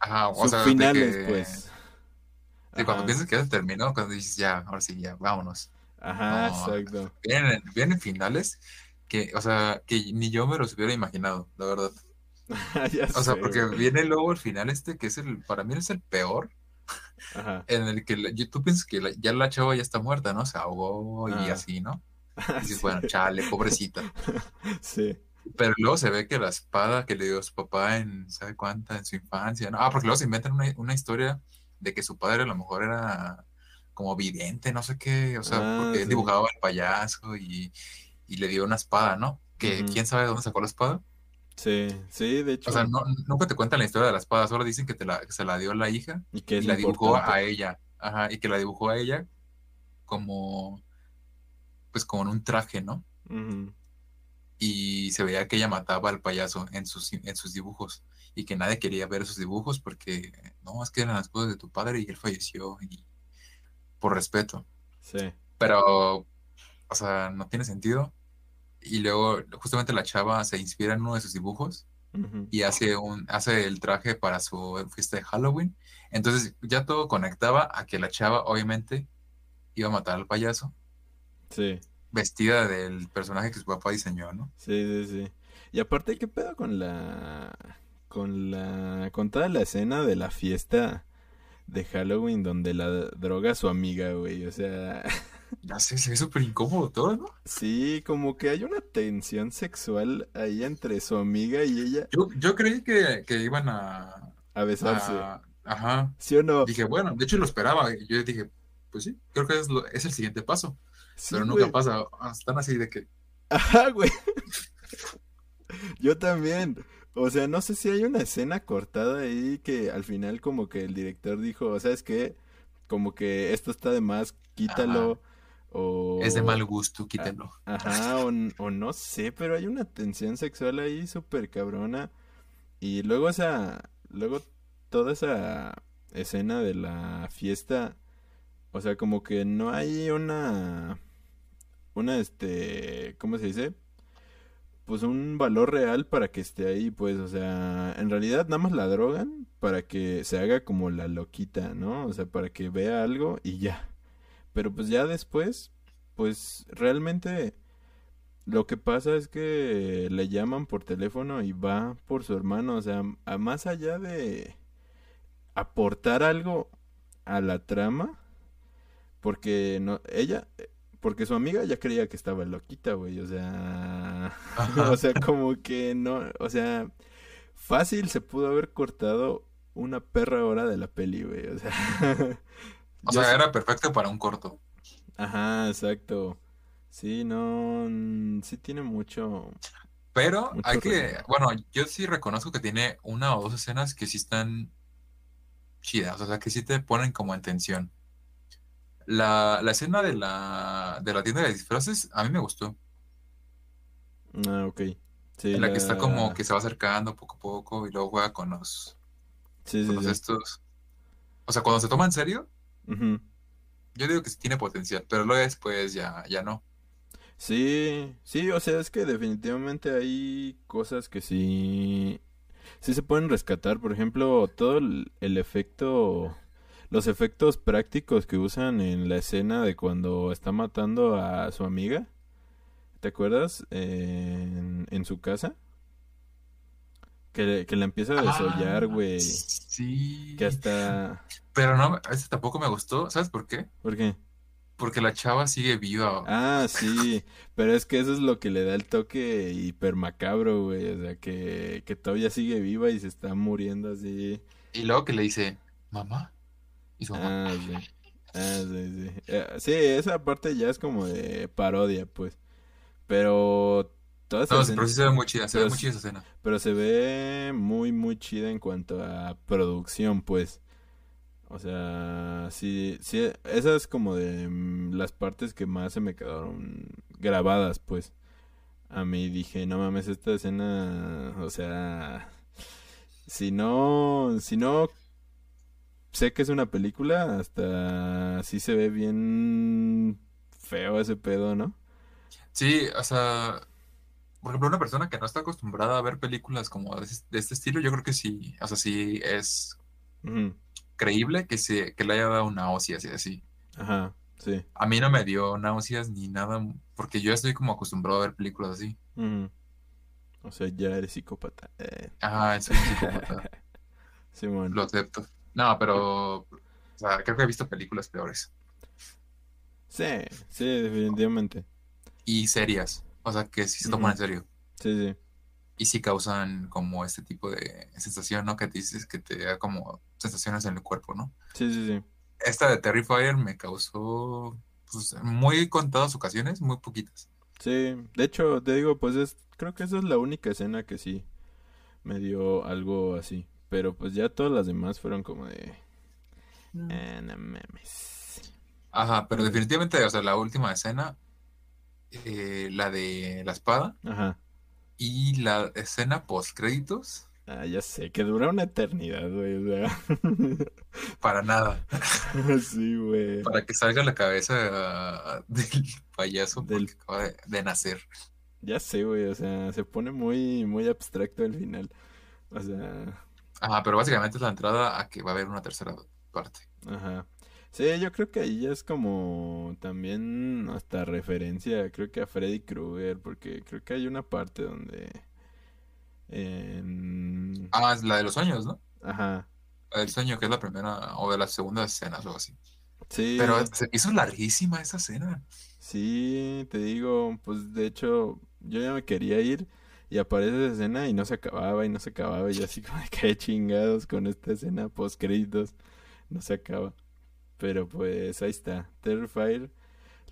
Ajá, o sea, subfinales, que, pues. De cuando Ajá, piensas que ya se terminó, cuando dices, ya, ahora sí, ya, vámonos. ajá, No, exacto. vienen, vienen finales que, o sea, que ni yo me los hubiera imaginado, la verdad. <laughs> Ya O sea, sé, porque güey. viene luego el final este, que es el, para mí es el peor, Ajá, en el que la- tú piensas que la- ya la chava ya está muerta, ¿no? Se ahogó y ah, así, ¿no? Y <laughs> dices, sí, bueno, chale, pobrecita. <laughs> sí, Pero luego se ve que la espada que le dio su papá en, ¿sabe cuánta? En su infancia, ¿no? Ah, porque luego se inventan una, una historia de que su padre a lo mejor era como vidente, no sé qué, o sea, ah, porque él sí, dibujaba el payaso y, y le dio una espada, ¿no? Que quién sabe de dónde sacó la espada. Sí, sí, de O sea, hecho, no, nunca te cuentan la historia de la espada, solo dicen que, te la, que se la dio la hija y que y la dibujó a ella, ajá, y que la dibujó a ella como, pues como en un traje, ¿no? Y se veía que ella mataba al payaso en sus, en sus dibujos y que nadie quería ver esos dibujos porque no, es que eran las cosas de tu padre y él falleció y por respeto. Sí, Pero, o sea, no tiene sentido. Y luego justamente la chava se inspira en uno de sus dibujos y hace un, hace el traje para su fiesta de Halloween. Entonces ya todo conectaba a que la chava obviamente iba a matar al payaso sí, vestida del personaje que su papá diseñó, ¿no? sí, sí, sí. Y aparte, ¿qué pedo con la, con la, con toda la escena de la fiesta de Halloween donde la droga a su amiga, güey? O sea, <laughs> Ya sé, se ve súper incómodo todo, ¿no? sí, como que hay una tensión sexual ahí entre su amiga y ella Yo, yo creí que, que iban a, a besarse, a- Ajá. ¿sí o no? Dije, bueno, de hecho lo esperaba. Yo dije, pues sí, creo que es, lo- es el siguiente paso. Sí, Pero nunca güey. pasa. Están así de que. Ajá, güey. <laughs> Yo también. O sea, no sé si hay una escena cortada ahí que al final como que el director dijo, ¿sabes qué? Como que esto está de más, Ajá. quítalo. Es de O... mal gusto, quítelo. <laughs> Ajá, o, o no sé, pero hay una tensión sexual ahí súper cabrona. Y luego esa, luego toda esa escena de la fiesta, o sea, como que no hay una, una, este, ¿cómo se dice? Pues un valor real para que esté ahí, pues, o sea, en realidad nada más la drogan para que se haga como la loquita, ¿no? O sea, para que vea algo y ya. Pero pues ya después, pues realmente lo que pasa es que le llaman por teléfono y va por su hermano, o sea, a más allá de aportar algo a la trama, porque no, ella, porque su amiga ya creía que estaba loquita, güey, o sea, <laughs> o sea, como que no, o sea, fácil se pudo haber cortado una perra hora de la peli, güey, o sea, <laughs> O era perfecto para un corto. ajá, exacto, sí, no, mm, sí tiene mucho, Pero hay que. Bueno, yo sí reconozco que tiene una o dos escenas que sí están chidas. O sea, que sí te ponen como en tensión. La, la escena de la, de la tienda de disfraces, a mí me gustó. ah, ok, sí, En la que está como que se va acercando poco a poco y luego juega con los, sí, con sí, los estos. O sea, cuando se toma en serio, yo digo que sí tiene potencial, pero luego después ya, ya no. Sí, sí, o sea, es que definitivamente hay cosas que sí, sí se pueden rescatar. Por ejemplo, todo el, el efecto, los efectos prácticos que usan en la escena de cuando está matando a su amiga, ¿te acuerdas? En, en su casa, que, que la empieza a desollar, Ah, güey, que sí. hasta, Pero no, ese tampoco me gustó. ¿Sabes por qué? ¿por qué? Porque la chava sigue viva. Ah, sí, pero es que eso es lo que le da el toque hiper macabro, güey, o sea, que, que todavía sigue viva y se está muriendo así. Y luego que le dice, mamá. Y su mamá, Ah, sí, ah, sí, sí. Eh, sí, esa parte ya es como de parodia, pues, pero toda esa No, escena- pero sí se ve muy chida, se ve muy chida esa escena. pero se ve muy, muy chida en cuanto a producción, pues. O sea, sí, sí, esa es como de mm, las partes que más se me quedaron grabadas, pues. A mí dije, no mames, esta escena, o sea, si no, si no sé que es una película, hasta sí se ve bien feo ese pedo, ¿no? Sí, o sea, por ejemplo, una persona que no está acostumbrada a ver películas como de, es- de este estilo, yo creo que sí, o sea, sí es creíble que se, que le haya dado náuseas y así. Ajá, sí. A mí no me dio náuseas ni nada, porque yo estoy como acostumbrado a ver películas así. O sea, ya eres psicópata. Eh, Ah, soy psicópata, <laughs> Simón. lo acepto. No, pero, o sea, creo que he visto películas peores Sí, sí, definitivamente. y serias, o sea, que sí se toman en serio. Sí, sí. Y sí causan como este tipo de sensación, ¿no? Que te dices que te da como sensaciones en el cuerpo, ¿no? Sí, sí, sí. Esta de Terrifier me causó pues, muy contadas ocasiones, muy poquitas. Sí, de hecho, te digo, pues es, creo que esa es la única escena que sí me dio algo así. Pero pues ya todas las demás fueron como de... Eh, no mames. Ajá, pero definitivamente, o sea, la última escena, eh, la de la espada Ajá. y la escena post créditos, Ah, ya sé, que dura una eternidad, güey. O sea. <laughs> para nada, Sí, güey. para que salga la cabeza ah, del payaso Del- porque acaba de, de nacer. Ya sé, güey. O sea, se pone muy, muy abstracto al final. O sea, Ajá, pero básicamente es la entrada a que va a haber una tercera parte. Ajá. Sí, yo creo que ahí ya es como también hasta referencia, creo que a Freddy Krueger, porque creo que hay una parte donde... en- Ah, es la de los sueños, ¿no? Ajá. La del sueño, que es la primera o de las segundas escenas o algo así. Sí, Pero se hizo larguísima esa escena. sí, te digo, pues de hecho yo ya me quería ir y aparece esa escena y no se acababa y no se acababa y yo así como de que chingados con esta escena post créditos, no se acaba. Pero pues ahí está, Terrifier,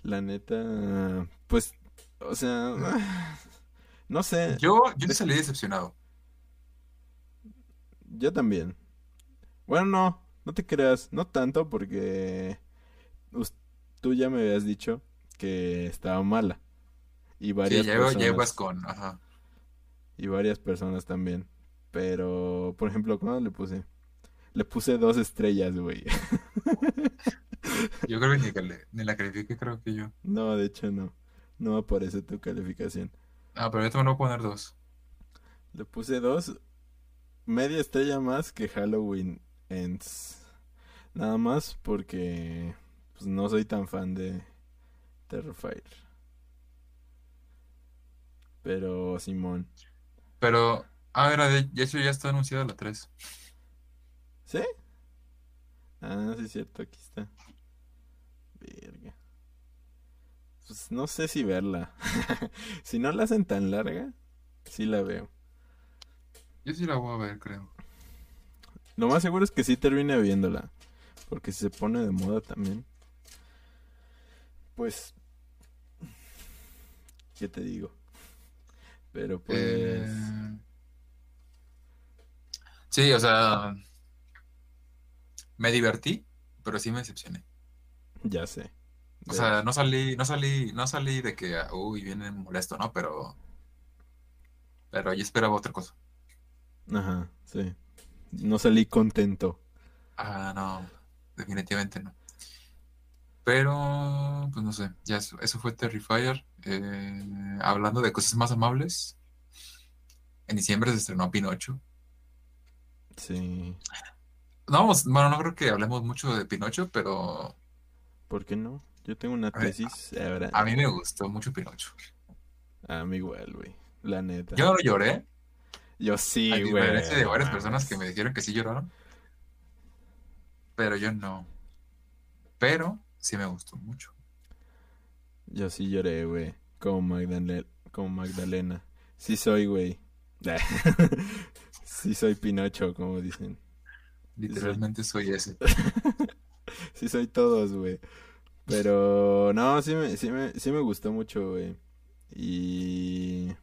la neta, pues, o sea, <sighs> no sé, Yo, yo salí decepcionado. yo también. Bueno, no, no te creas, no tanto porque tú ya me habías dicho que estaba mala y Sí, varias iba- ya personas con. Ajá. Y varias personas también. Pero, por ejemplo, ¿cuándo le puse? Le puse dos estrellas, güey. Yo creo que ni, ni la califiqué, creo que yo. No, de hecho no. No aparece tu calificación. Ah, pero yo también voy a poner dos. Le puse dos, media estrella más que Halloween Ends. Nada más porque pues, no soy tan fan de Terrifier. Pero Simón. Pero, ah, era de, hecho ya está anunciada la 3. ¿Sí? Ah, sí es cierto, aquí está. Verga. Pues no sé si verla. <laughs> si no la hacen tan larga, sí la veo. Yo sí la voy a ver, creo. Lo más seguro es que sí termine viéndola. Porque si se pone de moda también. Pues. ¿Qué te digo? Pero pues. Eh, Sí, o sea, me divertí, pero sí me decepcioné. Ya sé. O sea, no salí, no salí, no salí de que, ah, uy, viene molesto, ¿no? Pero, pero yo esperaba otra cosa. Ajá, sí. No salí contento. Ah, no, definitivamente no. Pero, pues no sé, ya eso, eso fue Terrifier. Eh, hablando de cosas más amables, en diciembre se estrenó Pinocho. Sí. No vamos, bueno, no creo que hablemos mucho de Pinocho, pero ¿Por qué no? Yo tengo una A ver, tesis. ahora. a mí me gustó mucho Pinocho. A mí igual, güey. La neta. Yo no lloré, Yo sí, a güey. diferencia de varias personas que me dijeron que sí lloraron, pero yo no. Pero sí me gustó mucho. Yo sí lloré, güey. Como Magdalena. Como Magdalena. Sí soy, güey. <laughs> sí soy Pinocho, como dicen. Literalmente soy ese. <laughs> Sí soy todos, güey. Pero no, sí me, sí me, sí me gustó mucho, güey. Y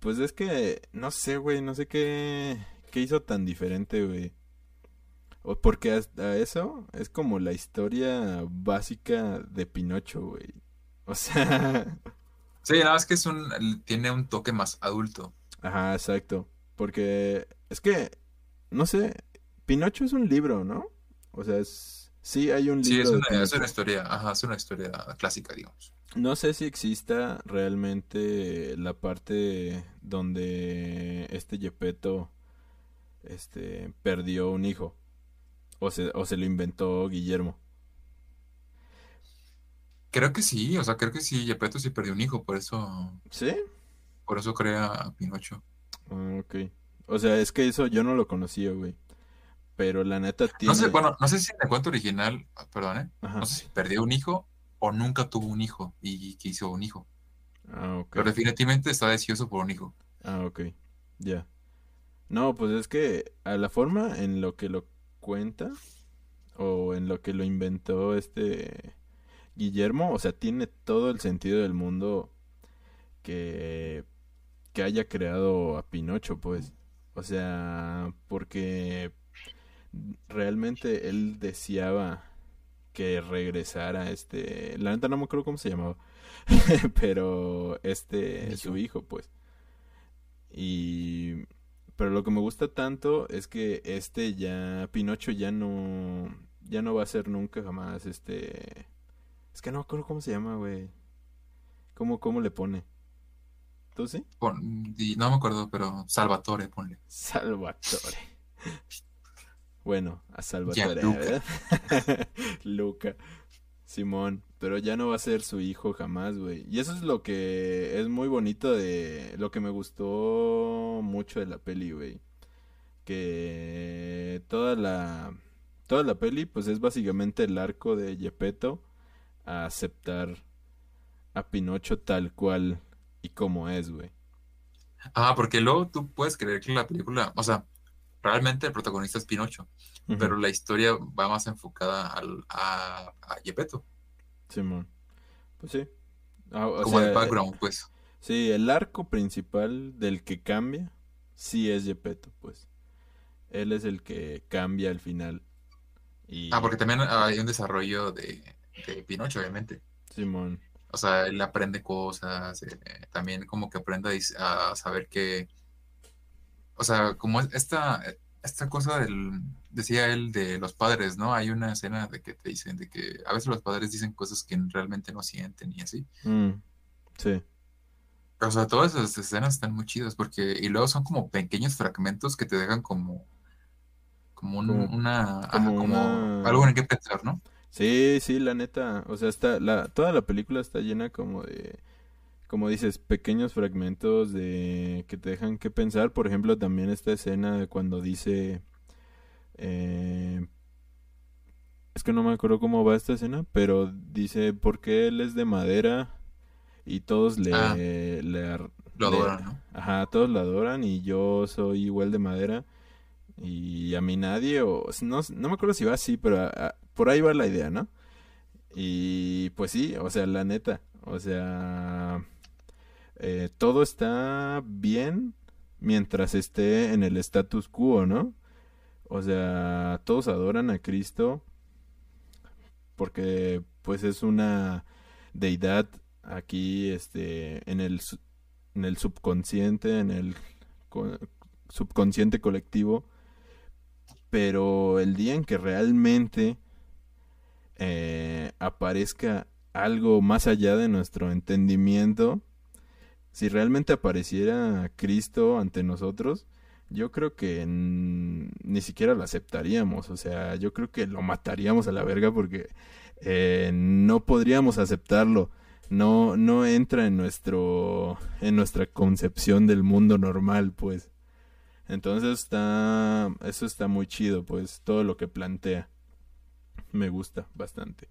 pues es que, no sé, güey, no sé qué, qué hizo tan diferente, güey. Porque hasta eso es como la historia básica de Pinocho, güey. O sea... Sí, nada más que es un, tiene un toque más adulto. Ajá, exacto. Porque es que, no sé, Pinocho es un libro, ¿no? O sea, es, sí hay un libro. Sí, es una, es una historia, ajá, es una historia clásica, digamos. No sé si exista realmente la parte donde este Yepeto este, perdió un hijo. O se, o se lo inventó Guillermo. Creo que sí, o sea, creo que sí, Yepeto sí perdió un hijo, por eso. ¿Sí? Por eso crea a Pinocho. Ah, ok. O sea, es que eso yo no lo conocía, güey. Pero la neta tiene. No sé, bueno, no sé si en el cuento original, perdón, ¿eh? No sé si perdió un hijo o nunca tuvo un hijo y quiso un hijo. Ah, ok. Pero definitivamente está deseoso por un hijo. Ah, ok. Ya. No, pues es que a la forma en lo que lo cuenta o en lo que lo inventó este Guillermo, o sea, tiene todo el sentido del mundo que, que haya creado a Pinocho, pues. O sea, porque realmente él deseaba que regresara este, la neta no me acuerdo cómo se llamaba, <laughs> pero este es su hijo, pues. Y pero lo que me gusta tanto es que este ya Pinocho ya no ya no va a ser nunca jamás este es que no me acuerdo cómo se llama, güey. ¿Cómo, ¿Cómo le pone? ¿Tú sí? no me acuerdo, pero Salvatore, ponle. Salvatore. Bueno, a Salvatore. Luca. <laughs> Luca. Simón. Pero ya no va a ser su hijo jamás, güey. Y eso es lo que es muy bonito de... Lo que me gustó mucho de la peli, güey. Que toda la... Toda la peli, pues es básicamente el arco de Gepetto a aceptar a Pinocho tal cual y como es, güey. Ah, porque luego tú puedes creer que la película, o sea, realmente el protagonista es Pinocho, pero la historia va más enfocada al, a, a Gepetto. Simón. Pues sí. Ah, como el background, pues. Sí, el arco principal del que cambia, sí es Gepetto, pues. Él es el que cambia al final. Y... Ah, porque también hay un desarrollo de, de Pinocho, obviamente. Simón. O sea, él aprende cosas, eh, también como que aprende a, saber que, o sea, como esta, esta cosa del, decía él, de los padres, ¿no? Hay una escena de que te dicen, de que a veces los padres dicen cosas que realmente no sienten y así. Mm, sí. O sea, todas esas escenas están muy chidas porque, y luego son como pequeños fragmentos que te dejan como, como, una, como, algo en qué pensar, ¿no? Sí, sí, la neta, o sea, está, la, toda la película está llena como de, como dices, pequeños fragmentos de que te dejan que pensar. Por ejemplo, también esta escena de cuando dice, eh, es que no me acuerdo cómo va esta escena, pero dice, ¿por qué él es de madera? Y todos le, Ah. le, Lo le- adoran, ¿no? Ajá, todos lo adoran y yo soy igual de madera y a mí nadie, o no, no me acuerdo si va así, pero a- a- por ahí va la idea, ¿no? Y pues sí, o sea, la neta, o sea, eh, todo está bien mientras esté en el status quo, ¿no? O sea, todos adoran a Cristo porque pues es una deidad aquí, este, en el, en el subconsciente, en el co- subconsciente colectivo, pero el día en que realmente eh, aparezca algo más allá de nuestro entendimiento, si realmente apareciera Cristo ante nosotros, yo creo que ni siquiera lo aceptaríamos, o sea, yo creo que lo mataríamos a la verga porque eh, no podríamos aceptarlo, no, no entra en nuestro, en nuestra concepción del mundo normal, pues. Entonces está, eso está muy chido, pues, todo lo que plantea. Me gusta bastante.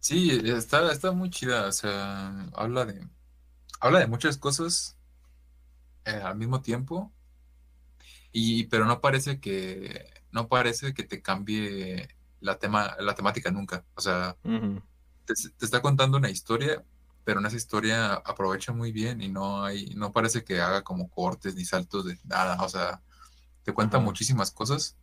Sí, está, está muy chida, o sea, habla de, habla de muchas cosas eh, al mismo tiempo, y, pero no parece que, no parece que te cambie la tema, la temática nunca. O sea, te, te está contando una historia pero en esa historia aprovecha muy bien y no hay, no parece que haga como cortes ni saltos de nada, o sea, te cuenta muchísimas cosas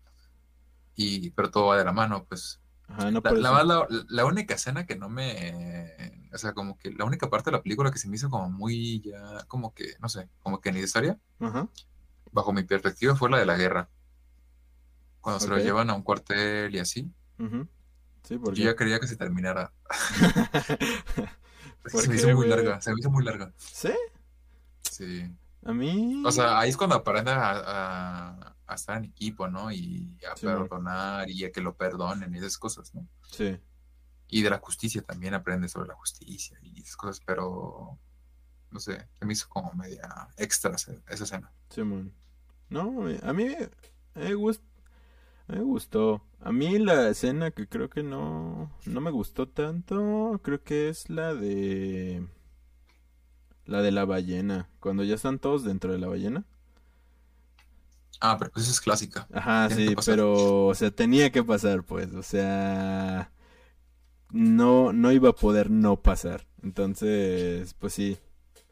y pero todo va de la mano, pues. Ajá, no La, la, la- la única escena que no me, o sea, como que la única parte de la película que se me hizo como muy ya, como que, no sé, como que necesaria, Ajá. bajo mi perspectiva, fue la de la guerra. Cuando se lo llevan a un cuartel y así. Sí, yo ya quería que se terminara. Es que ¿Por se me hizo muy larga, se me hizo muy larga. ¿Sí? Sí. A mí... O sea, ahí es cuando aprende a, a- a estar en equipo, ¿no? Y a Sí, perdonar y a que lo perdonen y esas cosas, ¿no? Sí. Y de la justicia también aprende sobre la justicia y esas cosas, pero no sé, se me hizo como media extra esa, escena. Simón. No, a mí me, gust- me gustó. A mí la escena que creo que no, no me gustó tanto, creo que es la de... La de la ballena. Cuando ya están todos dentro de la ballena. Ah, pero pues esa es clásica. Ajá, Tiene sí, pero, o sea, tenía que pasar, pues, o sea, no, no iba a poder no pasar. Entonces, pues sí,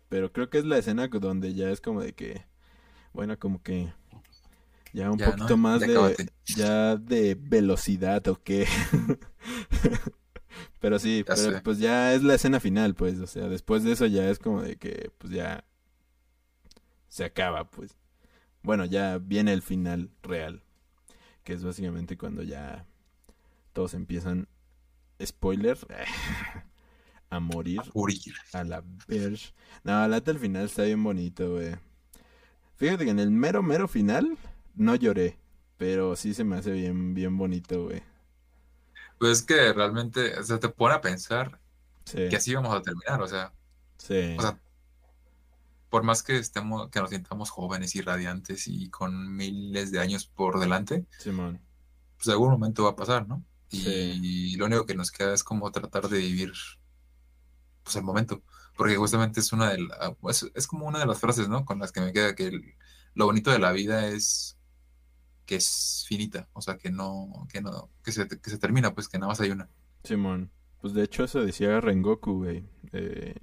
pero creo que es la escena que- donde ya es como de que, bueno, como que ya un Ya, poquito ¿no? más Ya de, ya de velocidad o qué. <laughs> Pero sí, Ya pero pues ya es la escena final, pues, o sea, después de eso ya es como de que, pues ya se acaba, pues. Bueno, ya viene el final real, que es básicamente cuando ya todos empiezan, spoiler, <laughs> a morir Morir. a la verge. No, la neta el final está bien bonito, güey. Fíjate que en el mero, mero final no lloré, pero sí se me hace bien, bien bonito, güey. Pues es que realmente, o sea, te pone a pensar Sí, que así vamos a terminar, o sea, sí, o sea, por más que estemos, que nos sintamos jóvenes y radiantes y con miles de años por delante, Simón. pues algún momento va a pasar, ¿no? Y Sí. lo único que nos queda es como tratar de vivir pues el momento, porque justamente es una de la- es, es como una de las frases, ¿no? Con las que me queda que el- lo bonito de la vida es que es finita, o sea, que no, que no, que se, que se termina, pues que nada más hay una. Simón. Pues de hecho eso decía Rengoku, güey. Eh,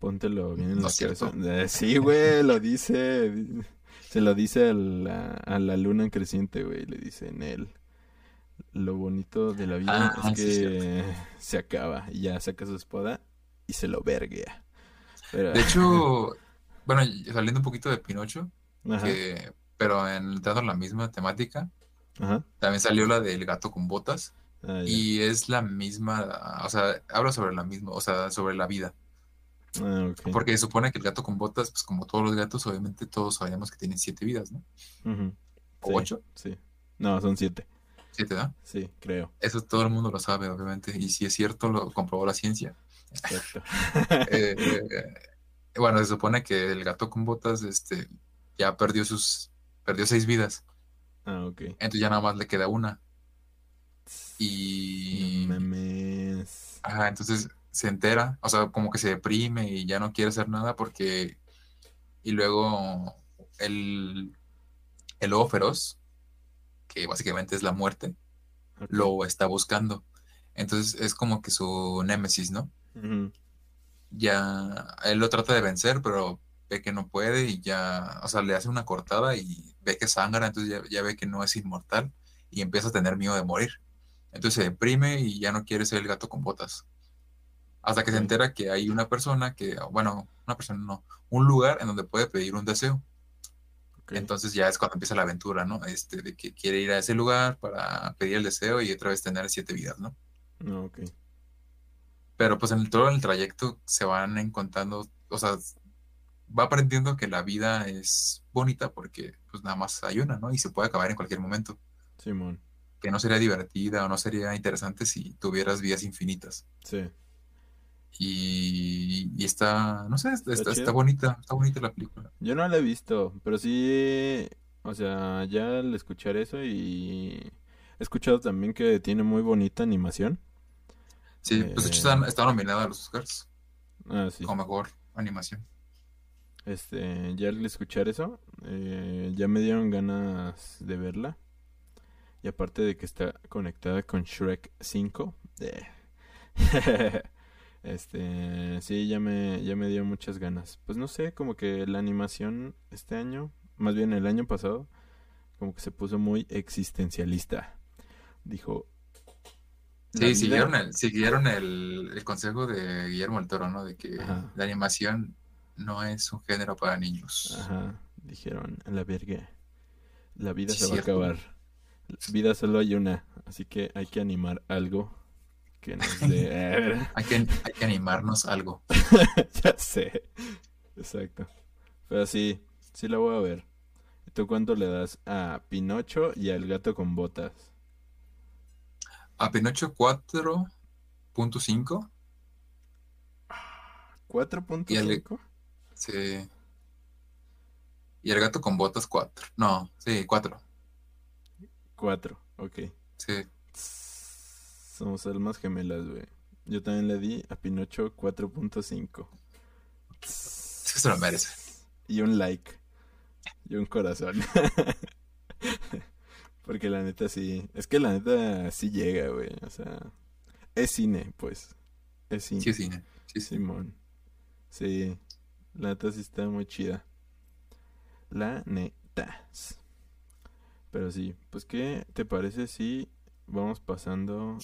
póntelo bien en No la cierto. cabeza. Eh, sí, güey, lo dice. di- Se lo dice a la, a la luna creciente, güey. Le dice en él. Lo bonito de la vida Ah, es sí, es que se acaba. Y ya saca su espada y se lo verguea. Pero, De hecho, bueno, saliendo un poquito de Pinocho, <laughs> ajá, que, pero en, la misma temática, ajá. también salió la del gato con botas. Ah. Y es la misma, o sea, habla sobre la misma, o sea, sobre la vida. Ah. Porque se supone que el gato con botas, pues como todos los gatos, obviamente todos sabemos que tienen siete vidas, ¿no? ¿O Sí, ocho? Sí. No, son siete. Siete, ¿no? Sí, creo. Eso todo el mundo lo sabe, obviamente. Y si es cierto, lo comprobó la ciencia. Exacto. <laughs> <laughs> Eh, eh, bueno, se supone que el gato con botas, este, ya perdió sus, perdió seis vidas. ah, ok. Entonces ya nada más le queda una. Y... No mames. Ajá, entonces se entera, o sea, como que se deprime y ya no quiere hacer nada porque... Y luego el, el lobo feroz, que básicamente es la muerte, lo está buscando. Entonces es como que su némesis, ¿no? Ya él lo trata de vencer, pero ve que no puede y ya, o sea, le hace una cortada y ve que sangra, entonces ya, ya ve que no es inmortal y empieza a tener miedo de morir. Entonces se deprime y ya no quiere ser el gato con botas. Hasta que se entera que hay una persona que, bueno, una persona no, un lugar en donde puede pedir un deseo. Entonces ya es cuando empieza la aventura, ¿no? Este, de que quiere ir a ese lugar para pedir el deseo y otra vez tener siete vidas, ¿no? No, ok. Pero pues en el, todo el trayecto se van encontrando, o sea, va aprendiendo que la vida es bonita porque pues nada más hay una, ¿no? Y se puede acabar en cualquier momento. Simón. Que no sería divertida o no sería interesante si tuvieras vidas infinitas. Sí. Y, y está, no sé, está, está, bonita, está bonita la película. Yo no la he visto, pero sí, o sea, ya al escuchar eso y he escuchado también que tiene muy bonita animación. Sí, pues de hecho Eh. está, está nominada a los Oscars Ah, sí. como mejor animación. Este, ya al escuchar eso, eh, ya me dieron ganas de verla. Y aparte de que está conectada con Shrek 5, eh, <laughs> Este, sí, ya me, ya me dio muchas ganas. Pues no sé, como que la animación este año, más bien el año pasado, como que se puso muy existencialista. Dijo. "La Sí, siguieron el, siguieron el, el consejo de Guillermo del Toro, ¿no? De que Ajá. la animación no es un género para niños. Ajá, dijeron, la verga. La vida Sí, se va cierto. a acabar. Vida solo hay una, así que hay que animar algo que nos <laughs> dé. <laughs> Hay que, hay que animarnos algo. <laughs> ya sé. Exacto. Pero sí, sí la voy a ver. ¿Y tú cuánto le das a Pinocho y al gato con botas? A Pinocho 4.5. 4.5. Sí. Y el gato con botas 4. No, sí, 4. 4, ok. Sí. Somos almas gemelas, güey. Yo también le di a Pinocho 4.5. Es que se lo merece. Y un like. Y un corazón. <laughs> Porque la neta sí. Es que la neta sí llega, güey. O sea. Es cine, pues. Es cine. Sí, es cine. Sí, sí. Simón. Sí. La neta sí está muy chida. La neta. Pero sí. Pues, ¿qué te parece si vamos pasando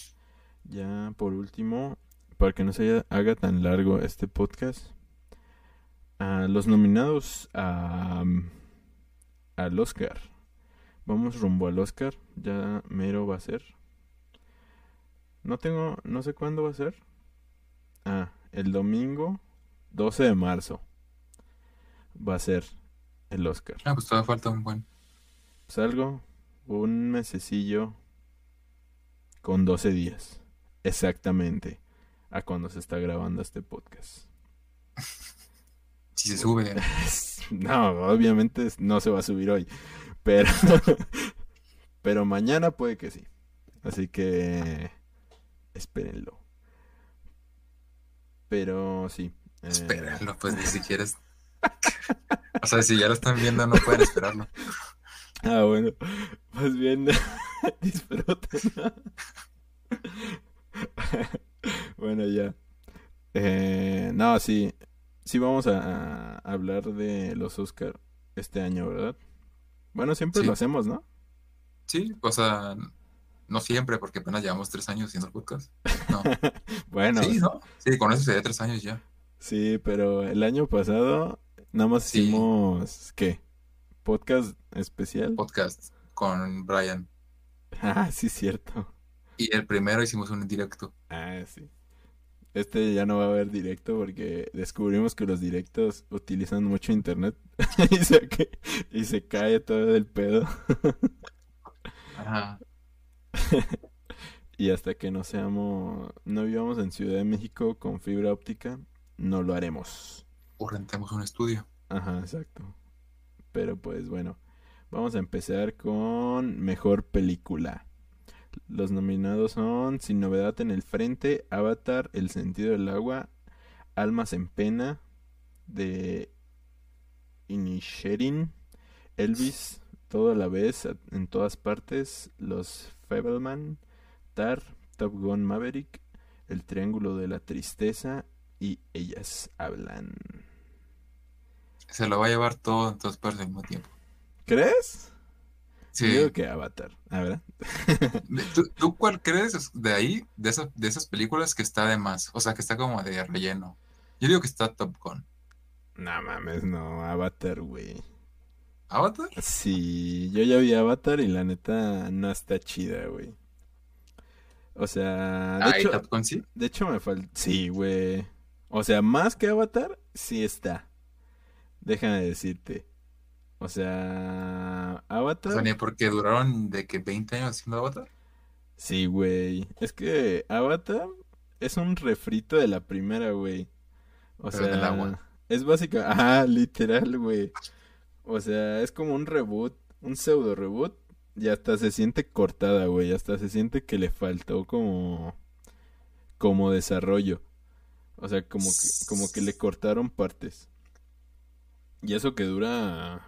ya por último? Para que no se haga tan largo este podcast. A los nominados a, al Oscar. Vamos rumbo al Oscar. Ya mero va a ser. No tengo, no sé cuándo va a ser. Ah, el domingo 12 de marzo va a ser el Oscar. Ah, pues todavía falta un buen. Pues algo, un mesecillo con 12 días. Exactamente a cuando se está grabando este podcast. <laughs> Si se sube. <laughs> No, obviamente no se va a subir hoy. Pero, <laughs> pero mañana puede que sí. Así que espérenlo. Pero sí. eh, Espérenlo, pues ni siquiera es. O sea, si ya lo están viendo, no pueden esperarlo. Ah, bueno. Más bien <laughs> disfruten. bueno, ya. Eh, no, sí. Sí vamos a, a hablar de los Oscar este año, ¿verdad? Bueno, siempre Sí. lo hacemos, ¿no? Sí, o sea, no siempre, porque apenas llevamos tres años haciendo el podcast. No. <laughs> Bueno, Sí, ¿no? Sí, con eso sería tres años ya. sí, pero el año pasado nada más Sí. hicimos, ¿qué? ¿Podcast especial? Podcast con Brian. Ah, sí, cierto. Y el primero hicimos un directo. Ah, sí. Este ya no va a haber directo porque descubrimos que los directos utilizan mucho internet <laughs> y, se, y se cae todo el pedo. Ajá. <laughs> Y hasta que no seamos, no vivamos en Ciudad de México con fibra óptica, no lo haremos. O rentemos un estudio. Ajá, exacto. Pero pues bueno, vamos a empezar con mejor película. Los nominados son Sin novedad en el frente, Avatar, El sentido del agua, Almas en pena, de Inisherin, Elvis, Todo a la vez, en todas partes, Los Fableman, Tar, Top Gun Maverick, El triángulo de la tristeza y Ellas hablan. Se lo va a llevar todo en todas partes al mismo tiempo. ¿Crees? Sí. Yo digo que Avatar. A ver. <laughs> ¿Tú, tú cuál crees de ahí, de esas, de esas películas que está de más? O sea, que está como de relleno. Yo digo que está Top Gun. No mames, no. Avatar, güey. ¿Avatar? Sí, yo ya vi Avatar y la neta no está chida, güey. O sea, de Ah, ¿y hecho, Top Gun sí? de hecho me falta... Sí, güey. O sea, más que Avatar, sí está. Déjame decirte. O sea, O Avatar... sea, ni porque duraron de que 20 años haciendo Avatar. Sí, güey. Es que Avatar es un refrito de la primera, güey. O Pero sea, agua. es básica, <laughs> ah, literal, güey. O sea, es como un reboot, un pseudo reboot. Y hasta se siente cortada, güey. Hasta se siente que le faltó como, como desarrollo. O sea, como que, como que le cortaron partes. Y eso que dura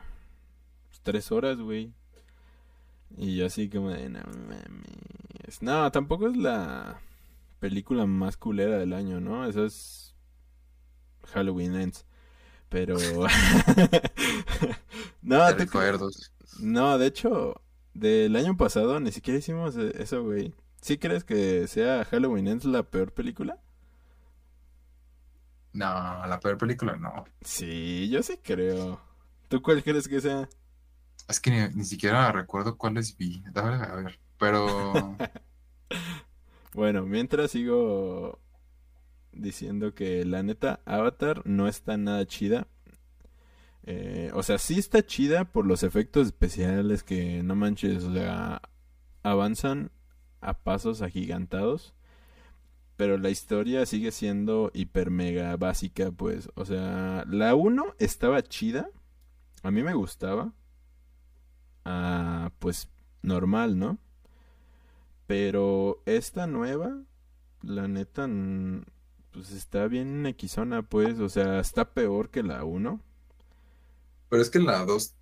pues, tres horas, güey. Y yo así como de, no mames. No, tampoco es la película más culera del año, ¿no? Esa es Halloween Ends. Pero... <laughs> <laughs> no, Terrifier ¿tú qué- 2. no, de hecho, del año pasado ni siquiera hicimos e- eso, güey. ¿Sí crees que sea Halloween Ends la peor película? No, la peor película no. Sí, yo sí creo. ¿Tú cuál crees que sea? Es que ni, ni siquiera recuerdo cuáles vi. Déjame a ver. Pero <laughs> Bueno, mientras sigo diciendo que la neta Avatar no está nada chida. Eh, o sea, sí está chida por los efectos especiales que no manches, o sea, avanzan a pasos agigantados. Pero la historia sigue siendo hiper mega básica, pues. O sea, la 1 estaba chida. A mí me gustaba. Ah, pues normal, ¿no? Pero esta nueva, la neta, pues está bien equisona, pues. O sea, está peor que la 1. Pero es que la 2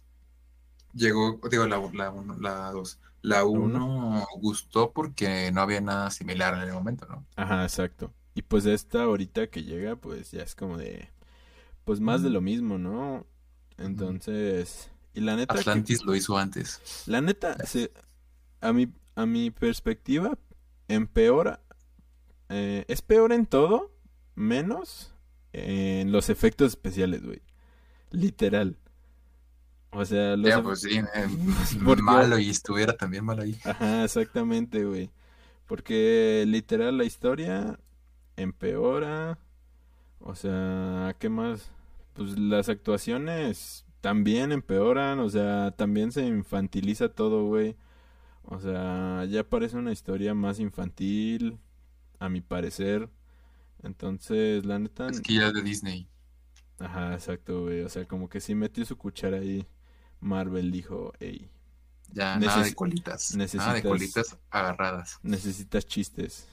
llegó, digo, la, la, uno- la 2. La uno. 1 gustó porque no había nada similar en el momento, ¿no? Ajá, exacto. Y pues esta ahorita que llega, pues ya es como de, pues más de lo mismo, ¿no? Entonces, y la neta, que- Atlantis lo hizo antes. la neta, se, a mi, a mi perspectiva, empeora, eh, es peor en todo, menos en los efectos especiales, güey. Literal. O sea, los Ya, pues sí, eh, <laughs> <laughs> malo y estuviera también mal ahí. Ajá, exactamente, güey. Porque literal la historia empeora. O sea, ¿qué más? Pues las actuaciones también empeoran. O sea, también se infantiliza todo, güey. O sea, ya parece una historia más infantil, a mi parecer. Entonces, la neta... Es que ya es de Disney. Ajá, exacto, güey. O sea, como que sí metió su cuchara ahí. Marvel dijo, hey, Ya nada de colitas. Nada de necesitas- colitas agarradas. necesitas chistes.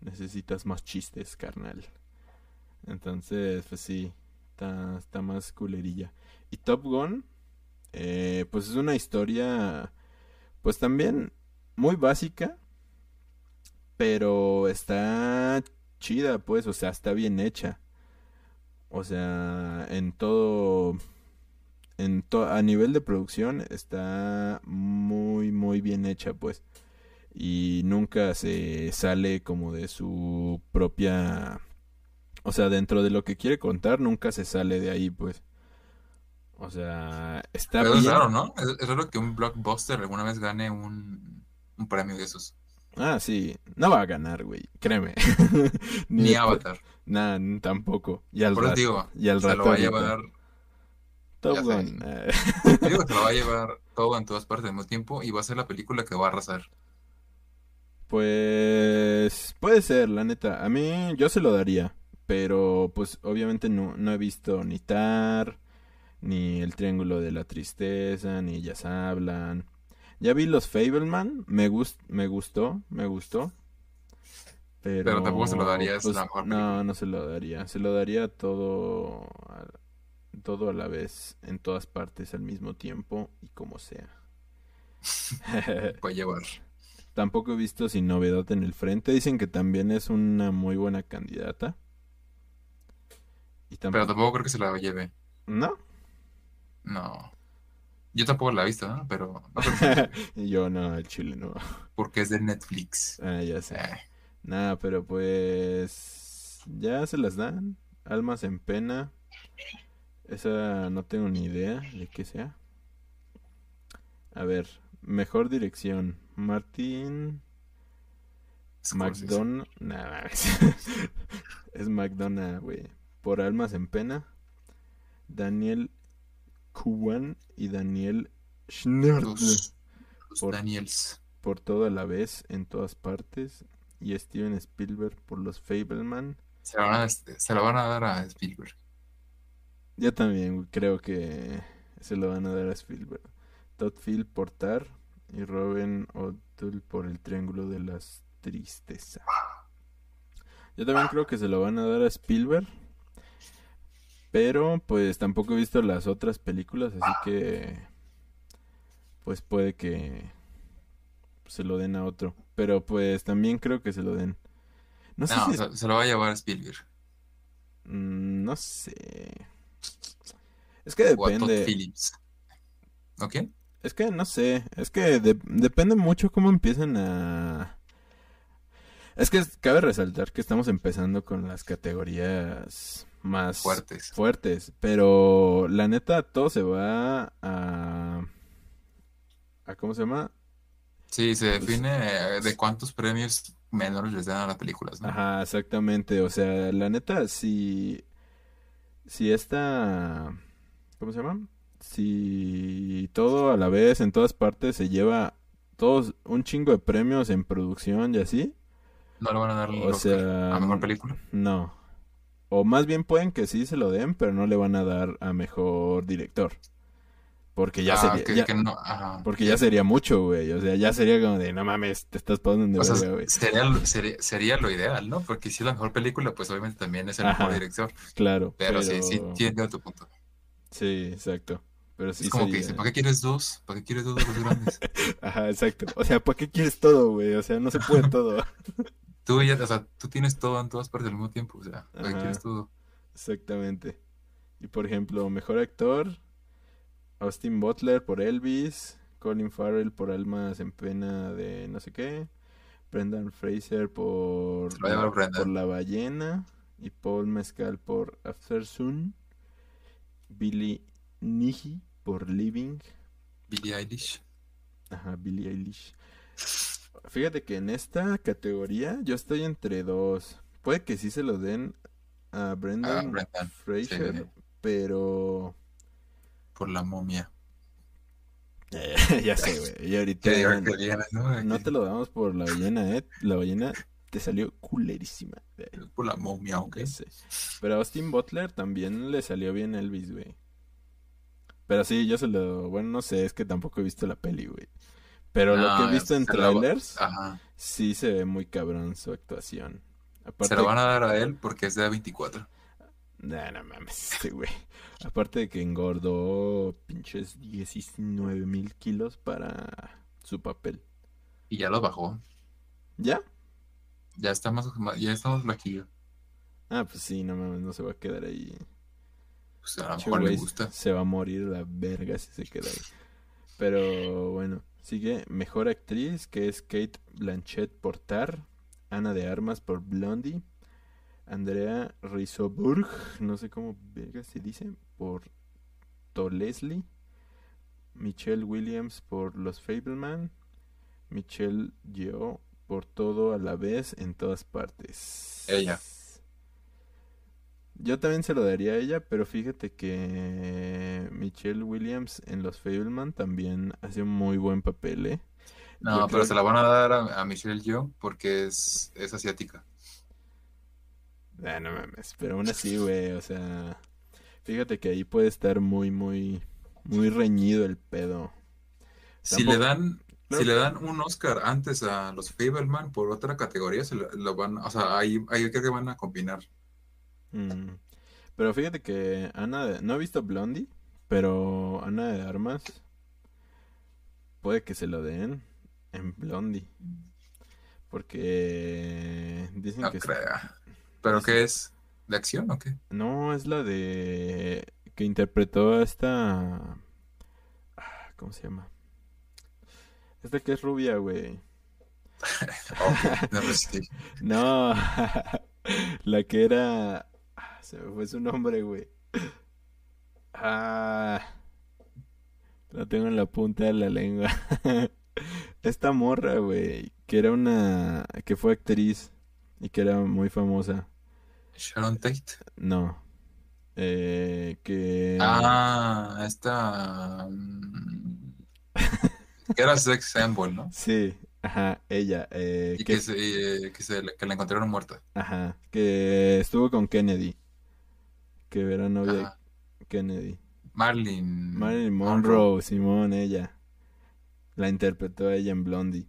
Necesitas más chistes, carnal. Entonces, pues sí, está, está más culerilla. Y Top Gun, eh, pues es una historia, pues también muy básica, pero está chida, pues, o sea, está bien hecha. O sea, en todo, en a nivel de producción está muy, muy bien hecha, pues. Y nunca se sale como de su propia, o sea, dentro de lo que quiere contar, nunca se sale de ahí, pues. O sea, está Pero es raro, ¿no? Es, es raro que un blockbuster alguna vez gane un, un premio de esos. Ah, sí, no va a ganar, güey, créeme. <laughs> Ni Avatar. Nah, n- tampoco. Y al Por rato, digo, y al se lo va a llevar. Top Gun. <laughs> Digo, se lo va a llevar todo en todas partes al mismo tiempo y va a ser la película que va a arrasar. Pues puede ser, la neta. A mí yo se lo daría, pero pues obviamente no, no he visto ni Tar, ni El Triángulo de la Tristeza, ni Ellas Hablan. Ya vi los Fableman, me gust me gustó, me gustó. Pero, Pero tampoco se lo darías pues, la mejor No, película. no se lo daría. Se lo daría todo a, todo a la vez, en todas partes al mismo tiempo y como sea. Puede llevar. <laughs> Tampoco he visto Sin Novedad en el Frente. Dicen que también es una muy buena candidata. Y Pero tampoco... creo que se la lleve. ¿No? No. Yo tampoco la he visto, ¿no? Pero no <laughs> yo no, el chile no. porque es de Netflix. Ah, ya sé. Eh, Nada, pero pues... Ya se las dan. Almas en pena. Esa no tengo ni idea de qué sea. A ver, mejor dirección. Martín Scorsese. McDonough. <laughs> Nah, es McDonough, güey. Por Almas en Pena. Daniel Kuwan y Daniel los Por- Daniels. Por todo a la vez, en todas partes. Y Steven Spielberg por los Fableman. Se van a, se la van a dar a Spielberg. Yo también creo que se lo van a dar a Spielberg. Todd Field por Tar y Robin O'Toole por el Triángulo de las Tristezas. Yo también creo que se lo van a dar a Spielberg. Pero pues tampoco he visto las otras películas, así que pues puede que se lo den a otro. Pero pues también creo que se lo den. No sé si... se, se lo va a llevar Spielberg. Mm, no sé. Es que depende. Phillips. ¿O quién? Es que no sé. Es que de- depende mucho cómo empiezan a... Es que cabe resaltar que estamos empezando con las categorías más Fuertes. fuertes, pero la neta todo se va a... a ¿Cómo se llama? Sí, se Pues- define eh, de cuántos premios menores les dan a las películas, ¿no? Ajá, exactamente. O sea, la neta, si... Si esta... ¿Cómo se llama? Si todo a la vez, en todas partes, se lleva todos un chingo de premios en producción y así. No le van a dar O sea, a mejor película. No. O más bien pueden que sí se lo den, pero no le van a dar a mejor director. Porque ya Ah, sería, que- ya- que no, ajá. porque ya sería mucho, güey. O sea, ya sería como de, no mames, te estás pasando de güey. sería, lo- sería, sería lo ideal, ¿no? Porque si es la mejor película, pues obviamente también es el mejor director. Claro, Pero, sí, pero- sí, entiendo tu punto. Sí, exacto. Pero sí es como que dice, ¿para qué quieres dos? ¿Para qué quieres dos de los grandes? <laughs> Ajá, exacto. O sea, ¿para qué quieres todo, güey? O sea, no se puede todo. <laughs> Tú ya, o sea, tú tienes todo en todas partes al mismo tiempo, o sea, ¿para qué quieres todo? Exactamente. Y por ejemplo, mejor actor, Austin Butler por Elvis, Colin Farrell por Almas en Pena de no sé qué, Brendan Fraser por, por La Ballena y Paul Mescal por After Sun, Billy Nighy por Living, Billie Eilish. ajá, Billie Eilish. Fíjate que en esta categoría yo estoy entre dos. Puede que sí se lo den a Brendan Brendan, Fraser, sí. pero Por la momia. <laughs> ya sé, güey. Y ahorita ¿no? no te lo damos por la ballena, ¿eh? La ballena te salió culerísima. Por la momia, ok. Ya sé. Pero a Austin Butler también le salió bien Elvis, güey. Pero sí, yo se lo... Bueno, no sé, es que tampoco he visto la peli, güey. Pero lo que he visto en trailers, Ajá. sí se ve muy cabrón su actuación. Aparte, Se lo van a dar a él porque es de A24. Nah, no mames, <laughs> este güey. Aparte de que engordó pinches 19 mil kilos para su papel. Y ya lo bajó. ¿Ya? Ya estamos, ya estamos flaquillo. Ah, pues sí, no mames, no se va a quedar ahí. Pues a lo mejor le gusta. Se va a morir la verga si se queda ahí. Pero bueno, sigue mejor actriz que es Kate Blanchett por Tar, Ana de Armas por Blondie, Andrea Risseburg, no sé cómo verga se dice, por To Leslie, Michelle Williams por Los Fableman, Michelle Yeoh por Todo a la vez en todas partes. Ella. Yo también se lo daría a ella, pero fíjate que Michelle Williams en Los Fableman también hace un muy buen papel, ¿eh? No, Yo pero se la van a dar a, a Michelle Yeoh porque es, es asiática. Ah, no mames, pero aún así, güey, o sea, fíjate que ahí puede estar muy, muy, muy reñido el pedo. Si Tampoco- le dan, Claro si le dan un Oscar antes a los Fableman por otra categoría, se lo, lo van, o sea, ahí, ahí creo que van a combinar. Mm. Pero fíjate que Ana, de- no he visto Blondie, pero Ana de Armas puede que se lo den en Blondie. Porque dicen No que. ¿Pero Dicen- qué es? ¿De acción o qué? No, es la de que interpretó a esta ah, ¿cómo se llama? Esta que es rubia, güey. <laughs> No, pues sí. <laughs> No, <laughs> la que era ah, se me fue su nombre, güey. Ah, la tengo en la punta de la lengua. Esta morra, güey, que era una que fue actriz y que era muy famosa. Sharon Tate. No. Eh, que Ah, esta. Que era sex symbol, ¿no? Sí, ajá, ella, eh, Y que, que, se, eh, que, se, que la encontraron muerta. ajá, que estuvo con Kennedy, que era novia de. Kennedy. Marilyn. Marilyn Monroe, Simón, ella. La interpretó ella en Blondie.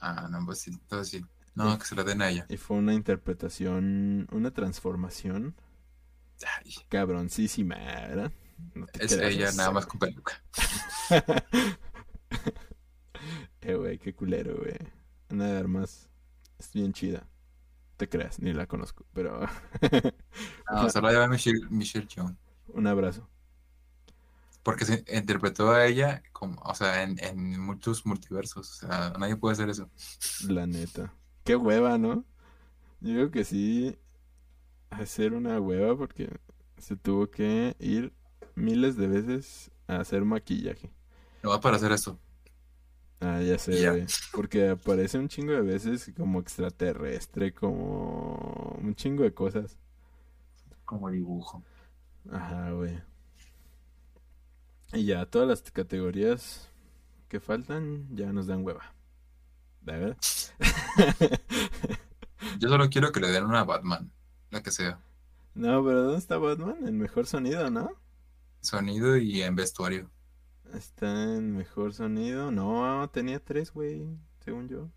Ah, no, pues sí, entonces sí. No, que se la den a ella. Y fue una interpretación, una transformación Ay, cabroncísima, ¿verdad? No es ella nada más con peluca. <laughs> Eh, güey, qué culero, güey. Ana de Armas. Es bien chida. Te creas, ni la conozco, pero <laughs> No, se la lleva Michelle, Michelle Yeoh, un abrazo. Porque se interpretó a ella como, o sea, en, en muchos multiversos. O sea, nadie puede hacer eso. La neta. Qué hueva, ¿no? Yo creo que sí. Hacer una hueva porque se tuvo que ir miles de veces a hacer maquillaje. No va para hacer esto. Ah, ya sé, güey. Porque aparece un chingo de veces como extraterrestre, como un chingo de cosas. Como dibujo. Ajá, güey. Y ya, todas las categorías que faltan ya nos dan hueva. ¿De verdad? <laughs> Yo solo quiero que le den una Batman, la que sea. No, pero ¿dónde está Batman? En mejor sonido, ¿no? Sonido y en vestuario. Está en mejor sonido. No, tenía tres, güey, según yo.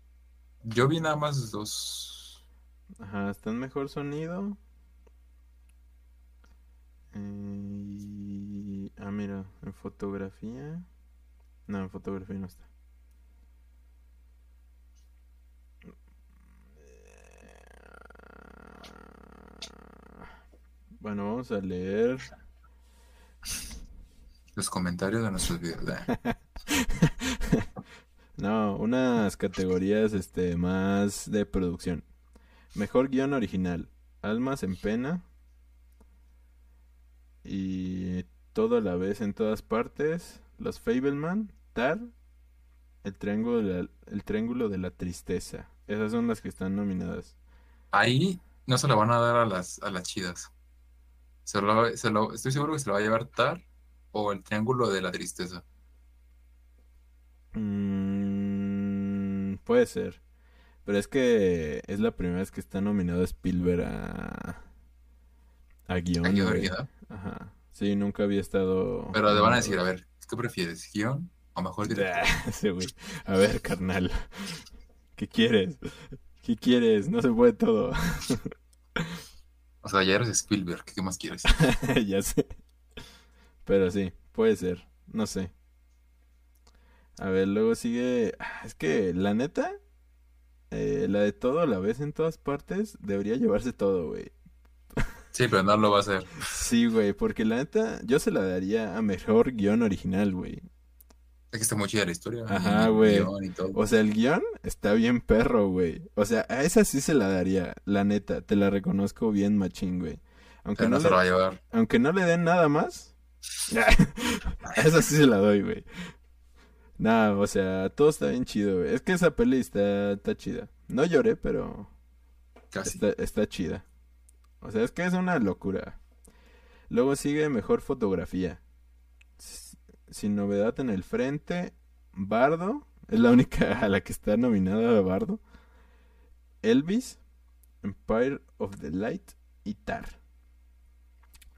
Yo vi nada más dos. Ajá, está en mejor sonido. Eh, y- Ah, mira, en fotografía. No, en fotografía no está. Bueno, vamos a leer. Los comentarios de nuestros videos. eh. <laughs> No, unas categorías este más de producción. Mejor guion original. Almas en pena. Y todo a la vez en todas partes. Los Fableman, Tar, el triángulo de la, el triángulo de la tristeza. Esas son las que están nominadas. Ahí no se lo van a dar a las, a las chidas. Se lo- se lo- estoy seguro que se lo va a llevar Tar o el Triángulo de la Tristeza. Mm, puede ser. Pero es que es la primera vez que está nominado Spielberg a, a guion, ¿A guion? Ajá. Sí, nunca había estado. Pero le van a decir, a ver, ¿qué prefieres? ¿Guión o mejor <laughs> director? Güey. A ver, carnal. <laughs> ¿Qué quieres? ¿Qué quieres? No se puede todo. <laughs> O sea, ya eres Spielberg, ¿qué más quieres? ya sé. Pero sí, puede ser. No sé. A ver, luego sigue. ah, Es que la neta, eh, la de todo a la vez en todas partes, debería llevarse todo, güey. Sí, pero no lo va a hacer. Sí, güey, porque la neta, yo se la daría a mejor guion original, güey. Es que está muy chida la historia. Ajá, güey. O sea, el guion está bien perro, güey. O sea, a esa sí se la daría, la neta, te la reconozco bien machín, güey. Aunque Pero no no se va a llevar. aunque no le den nada más, <laughs> esa sí se la doy, güey. Nah, o sea, todo está bien chido, güey. Es que esa peli está, está chida. No lloré, pero Casi. está, está chida. O sea, es que es una locura. Luego sigue mejor fotografía. Sin novedad en el frente. Bardo. Es la única <laughs> a la que está nominada Bardo. Elvis. Empire of the Light. Y Tar.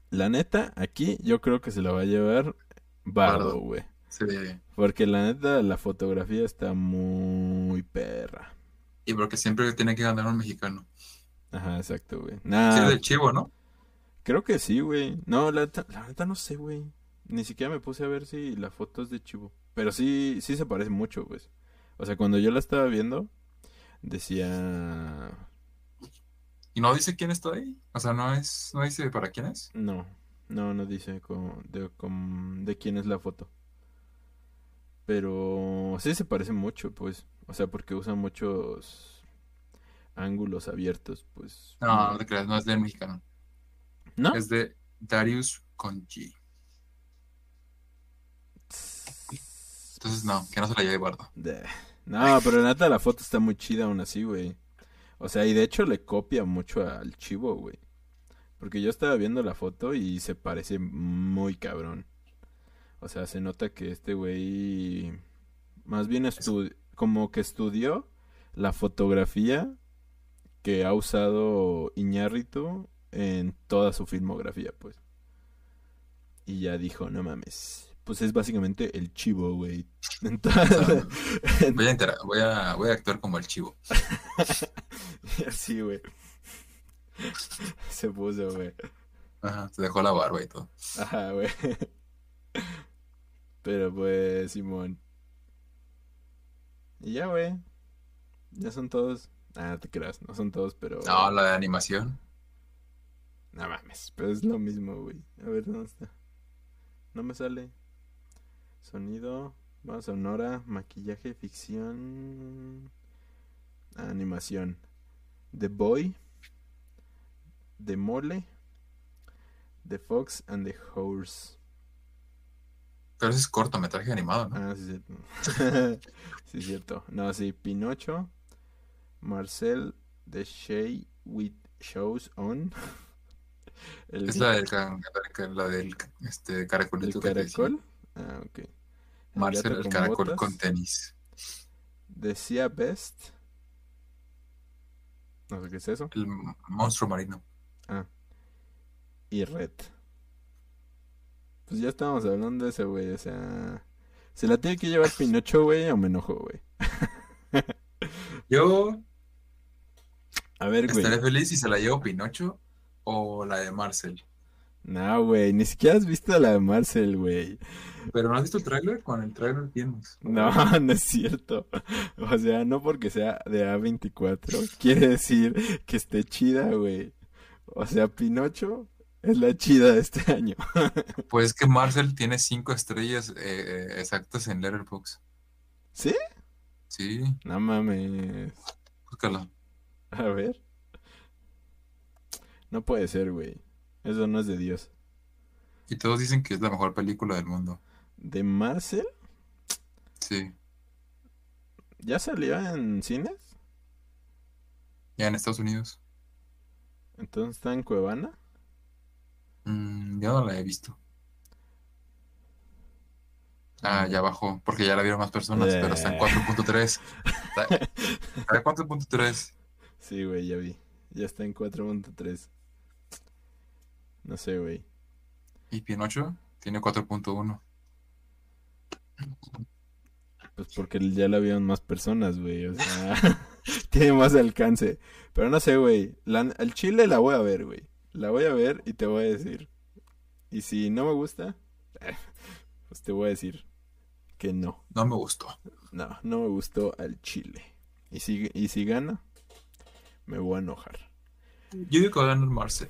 La neta, aquí yo creo que se la va a llevar Bardo, güey. Sí. Porque la neta, la fotografía está muy perra. Y porque siempre tiene que ganar un mexicano. Ajá, exacto, güey. Sí, Nah, es del chivo, ¿no? Creo que sí, güey. No, la neta, la neta no sé, güey. Ni siquiera me puse a ver si la foto es de Chivo. Pero sí, sí se parece mucho, pues. O sea, cuando yo la estaba viendo, decía... Y no dice quién está ahí. O sea, no es, no dice para quién es. No, no, no dice de, de quién es la foto. Pero sí se parece mucho, pues. O sea, porque usa muchos ángulos abiertos, pues. No, no te creas, no es del mexicano. ¿No? Es de Darius Conchi. Entonces, no, que no se la lleve. De- No, pero neta la foto está muy chida aún así, güey. O sea, y de hecho le copia mucho al chivo, güey. Porque yo estaba viendo la foto y se parece muy cabrón. O sea, se nota que este güey más bien estu- como que estudió la fotografía que ha usado Iñárritu en toda su filmografía, pues. Y ya dijo, no mames. Pues es básicamente el chivo, güey. <laughs> <laughs> Voy a, <laughs> voy a, voy a actuar como el chivo. <laughs> Y así, güey. Se puso, güey. Ajá, se dejó la barba y todo. Ajá, güey. Pero pues, Simón. Y ya, güey. Ya son todos. Ah, te creas, no son todos, pero. No, la de animación. No mames, pero es lo mismo, güey. A ver, ¿dónde está? No me sale. Sonido, sonora, maquillaje, ficción, animación. The Boy, The Mole, The Fox and the Horse. Pero ese es cortometraje animado, ¿no? Ah, sí, es cierto. <laughs> sí, es cierto. No, sí, Pinocho, Marcel, The Shay with Shows On. <laughs> El, Es la del, can- la del este, el caracolito. decía. caracol. Ah, ok. El Marcel, el caracol botas, con tenis. Decía Best. No sé qué es eso. El monstruo marino. Ah. Y Red. Pues ya estábamos hablando de ese, güey. O sea. ¿Se la tiene que llevar Pinocho, güey? O me enojo, güey. <laughs> Yo A ver, güey. estaré feliz si se la llevo Pinocho o la de Marcel. No, güey. Ni siquiera has visto la de Marcel, güey. Pero ¿no has visto el tráiler? Con el tráiler tienes. No, <laughs> no es cierto. O sea, no porque sea de A24 quiere decir que esté chida, güey. O sea, Pinocho es la chida de este año. <laughs> Pues es que Marcel tiene cinco estrellas eh, eh, exactas en Letterboxd. ¿Sí? Sí, No mames. búscala. A ver. No puede ser, güey. Eso no es de Dios. Y todos dicen que es la mejor película del mundo. ¿De Marcel? Sí. ¿Ya salió en cines? Ya en Estados Unidos. Entonces está en Cuevana. Mm, yo no la he visto. Ah, Mm. ya bajó, porque ya la vieron más personas, pero está en Eh. 4.3. Está, <laughs> está en 4.3. Sí, güey, ya vi. Ya está en 4.3. No sé, güey. Y Pinocho tiene 4.1. Pues porque ya la vieron más personas, güey. O sea, <laughs> tiene más alcance. Pero no sé, güey. Al chile la voy a ver, güey. La voy a ver y te voy a decir. Y si no me gusta, <laughs> pues te voy a decir que no. No me gustó. No, no me gustó al chile. Y si, y si gana, me voy a enojar. Yo digo que va a ganar Marcel.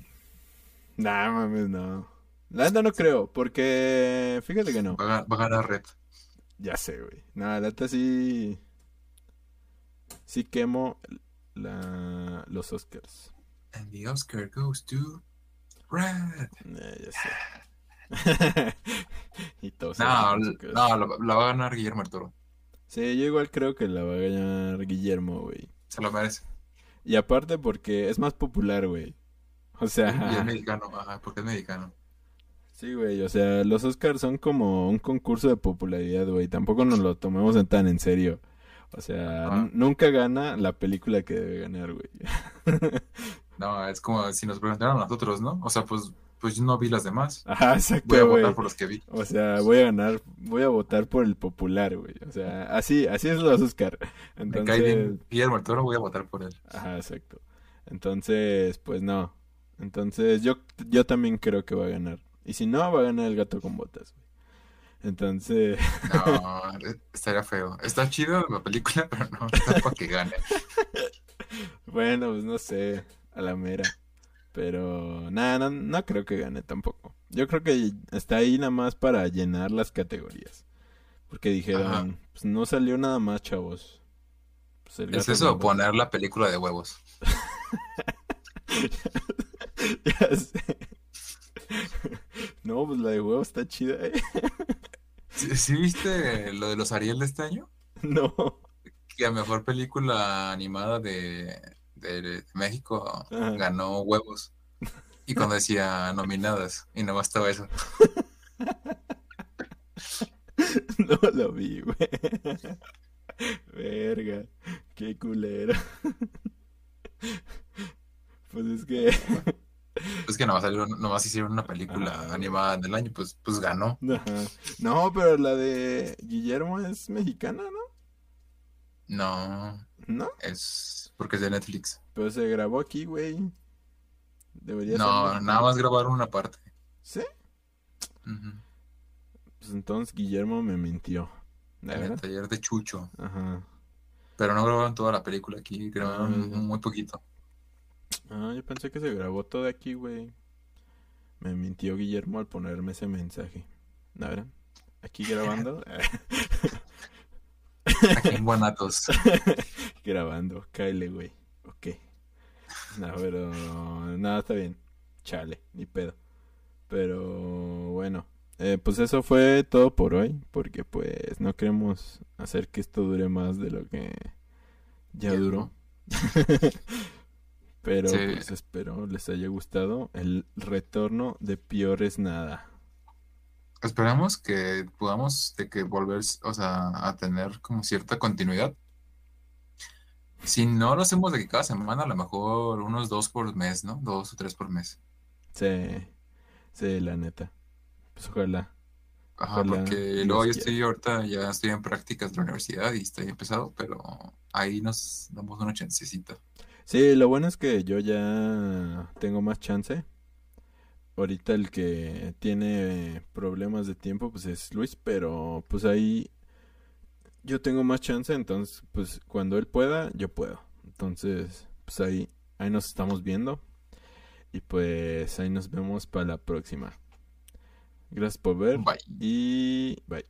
Nah, mames, no. La neta no creo, porque fíjate que no. Va a, va a ganar Red. Ya sé, güey. Nada, la neta sí. Sí quemo la, los Oscars. And the Oscar goes to Red. Eh, ya sé. <laughs> y todos. No, no, la, la va a ganar Guillermo Toro. Sí, yo igual creo que la va a ganar Guillermo, güey. Se lo merece. Y aparte porque es más popular, güey. O Y es sea, mexicano, ajá, porque es mexicano. sí, güey. O sea, los Oscars son como un concurso de popularidad, güey. Tampoco nos lo tomemos en tan en serio. O sea, nunca gana la película que debe ganar, güey. <laughs> No, es como si nos preguntaran a nosotros, ¿no? O sea, pues, pues yo no vi las demás. Ajá, exacto, Voy a güey. votar por los que vi. O sea, voy a ganar, voy a votar por el popular, güey. O sea, así, así es los Oscar. Me cae bien Entonces, Guillermo del Toro, voy a votar por él. ajá, exacto. Entonces, pues no. Entonces, yo, yo también creo que va a ganar. Y si no, va a ganar el gato con botas. Entonces, No, estaría feo. Está chido la película, <laughs> pero no está para que gane. <laughs> bueno, pues no sé, a la mera. Pero nada, no, no creo que gane tampoco. Yo creo que está ahí nada más para llenar las categorías. Porque dijeron, pues no salió nada más, chavos. Pues el Es eso, poner la película de huevos. <laughs> <laughs> Ya sé. No, pues la de huevo está chida, ¿eh? ¿Sí, sí viste lo de los Ariel de este año? No. Que a mejor película animada de, de México Ajá. ganó huevos. Y cuando decía nominadas, y <laughs> no bastaba eso. No lo vi, güey. Verga. Qué culero. Pues es que. Es que nomás, salió, nomás hicieron una película Ah. animada del año, pues, pues ganó. Ajá. No, pero la de Guillermo es mexicana, ¿no? No, ¿No? es porque es de Netflix. Pero se grabó aquí, güey. Debería ser No, nada más grabaron una parte. ¿Sí? Ujú. Pues entonces Guillermo me mintió. ¿De En el taller de Chucho. Ajá. Pero no grabaron toda la película aquí, grabaron Ah. muy poquito. Ah, yo pensé que se grabó todo aquí, güey. Me mintió Guillermo al ponerme ese mensaje. ¿No verán? Aquí grabando. <laughs> <laughs> Aquí en Guanatos. <laughs> grabando. Cáele, güey. Ok. No, pero... Nada, está bien. Chale, ni pedo. Pero bueno. Eh, pues eso fue todo por hoy. Porque pues no queremos hacer que esto dure más de lo que ya Ya duró. Pero Sí. pues espero les haya gustado el retorno de Piores Nada. Esperamos que podamos de que volver, o sea, a tener como cierta continuidad. Si no lo hacemos de que cada semana, a lo mejor unos dos por mes, ¿no? Dos o tres por mes. Sí, sí, la neta. Pues ojalá. Ajá, Ojalá porque luego yo estoy ahorita, ya estoy en prácticas de la universidad y estoy empezado, pero ahí nos damos una chancecita. Sí, lo bueno es que yo ya tengo más chance. Ahorita el que tiene problemas de tiempo pues es Luis, pero pues ahí yo tengo más chance, entonces pues cuando él pueda, yo puedo. Entonces, pues ahí ahí nos estamos viendo y pues ahí nos vemos para la próxima. Gracias por ver Bye. y bye.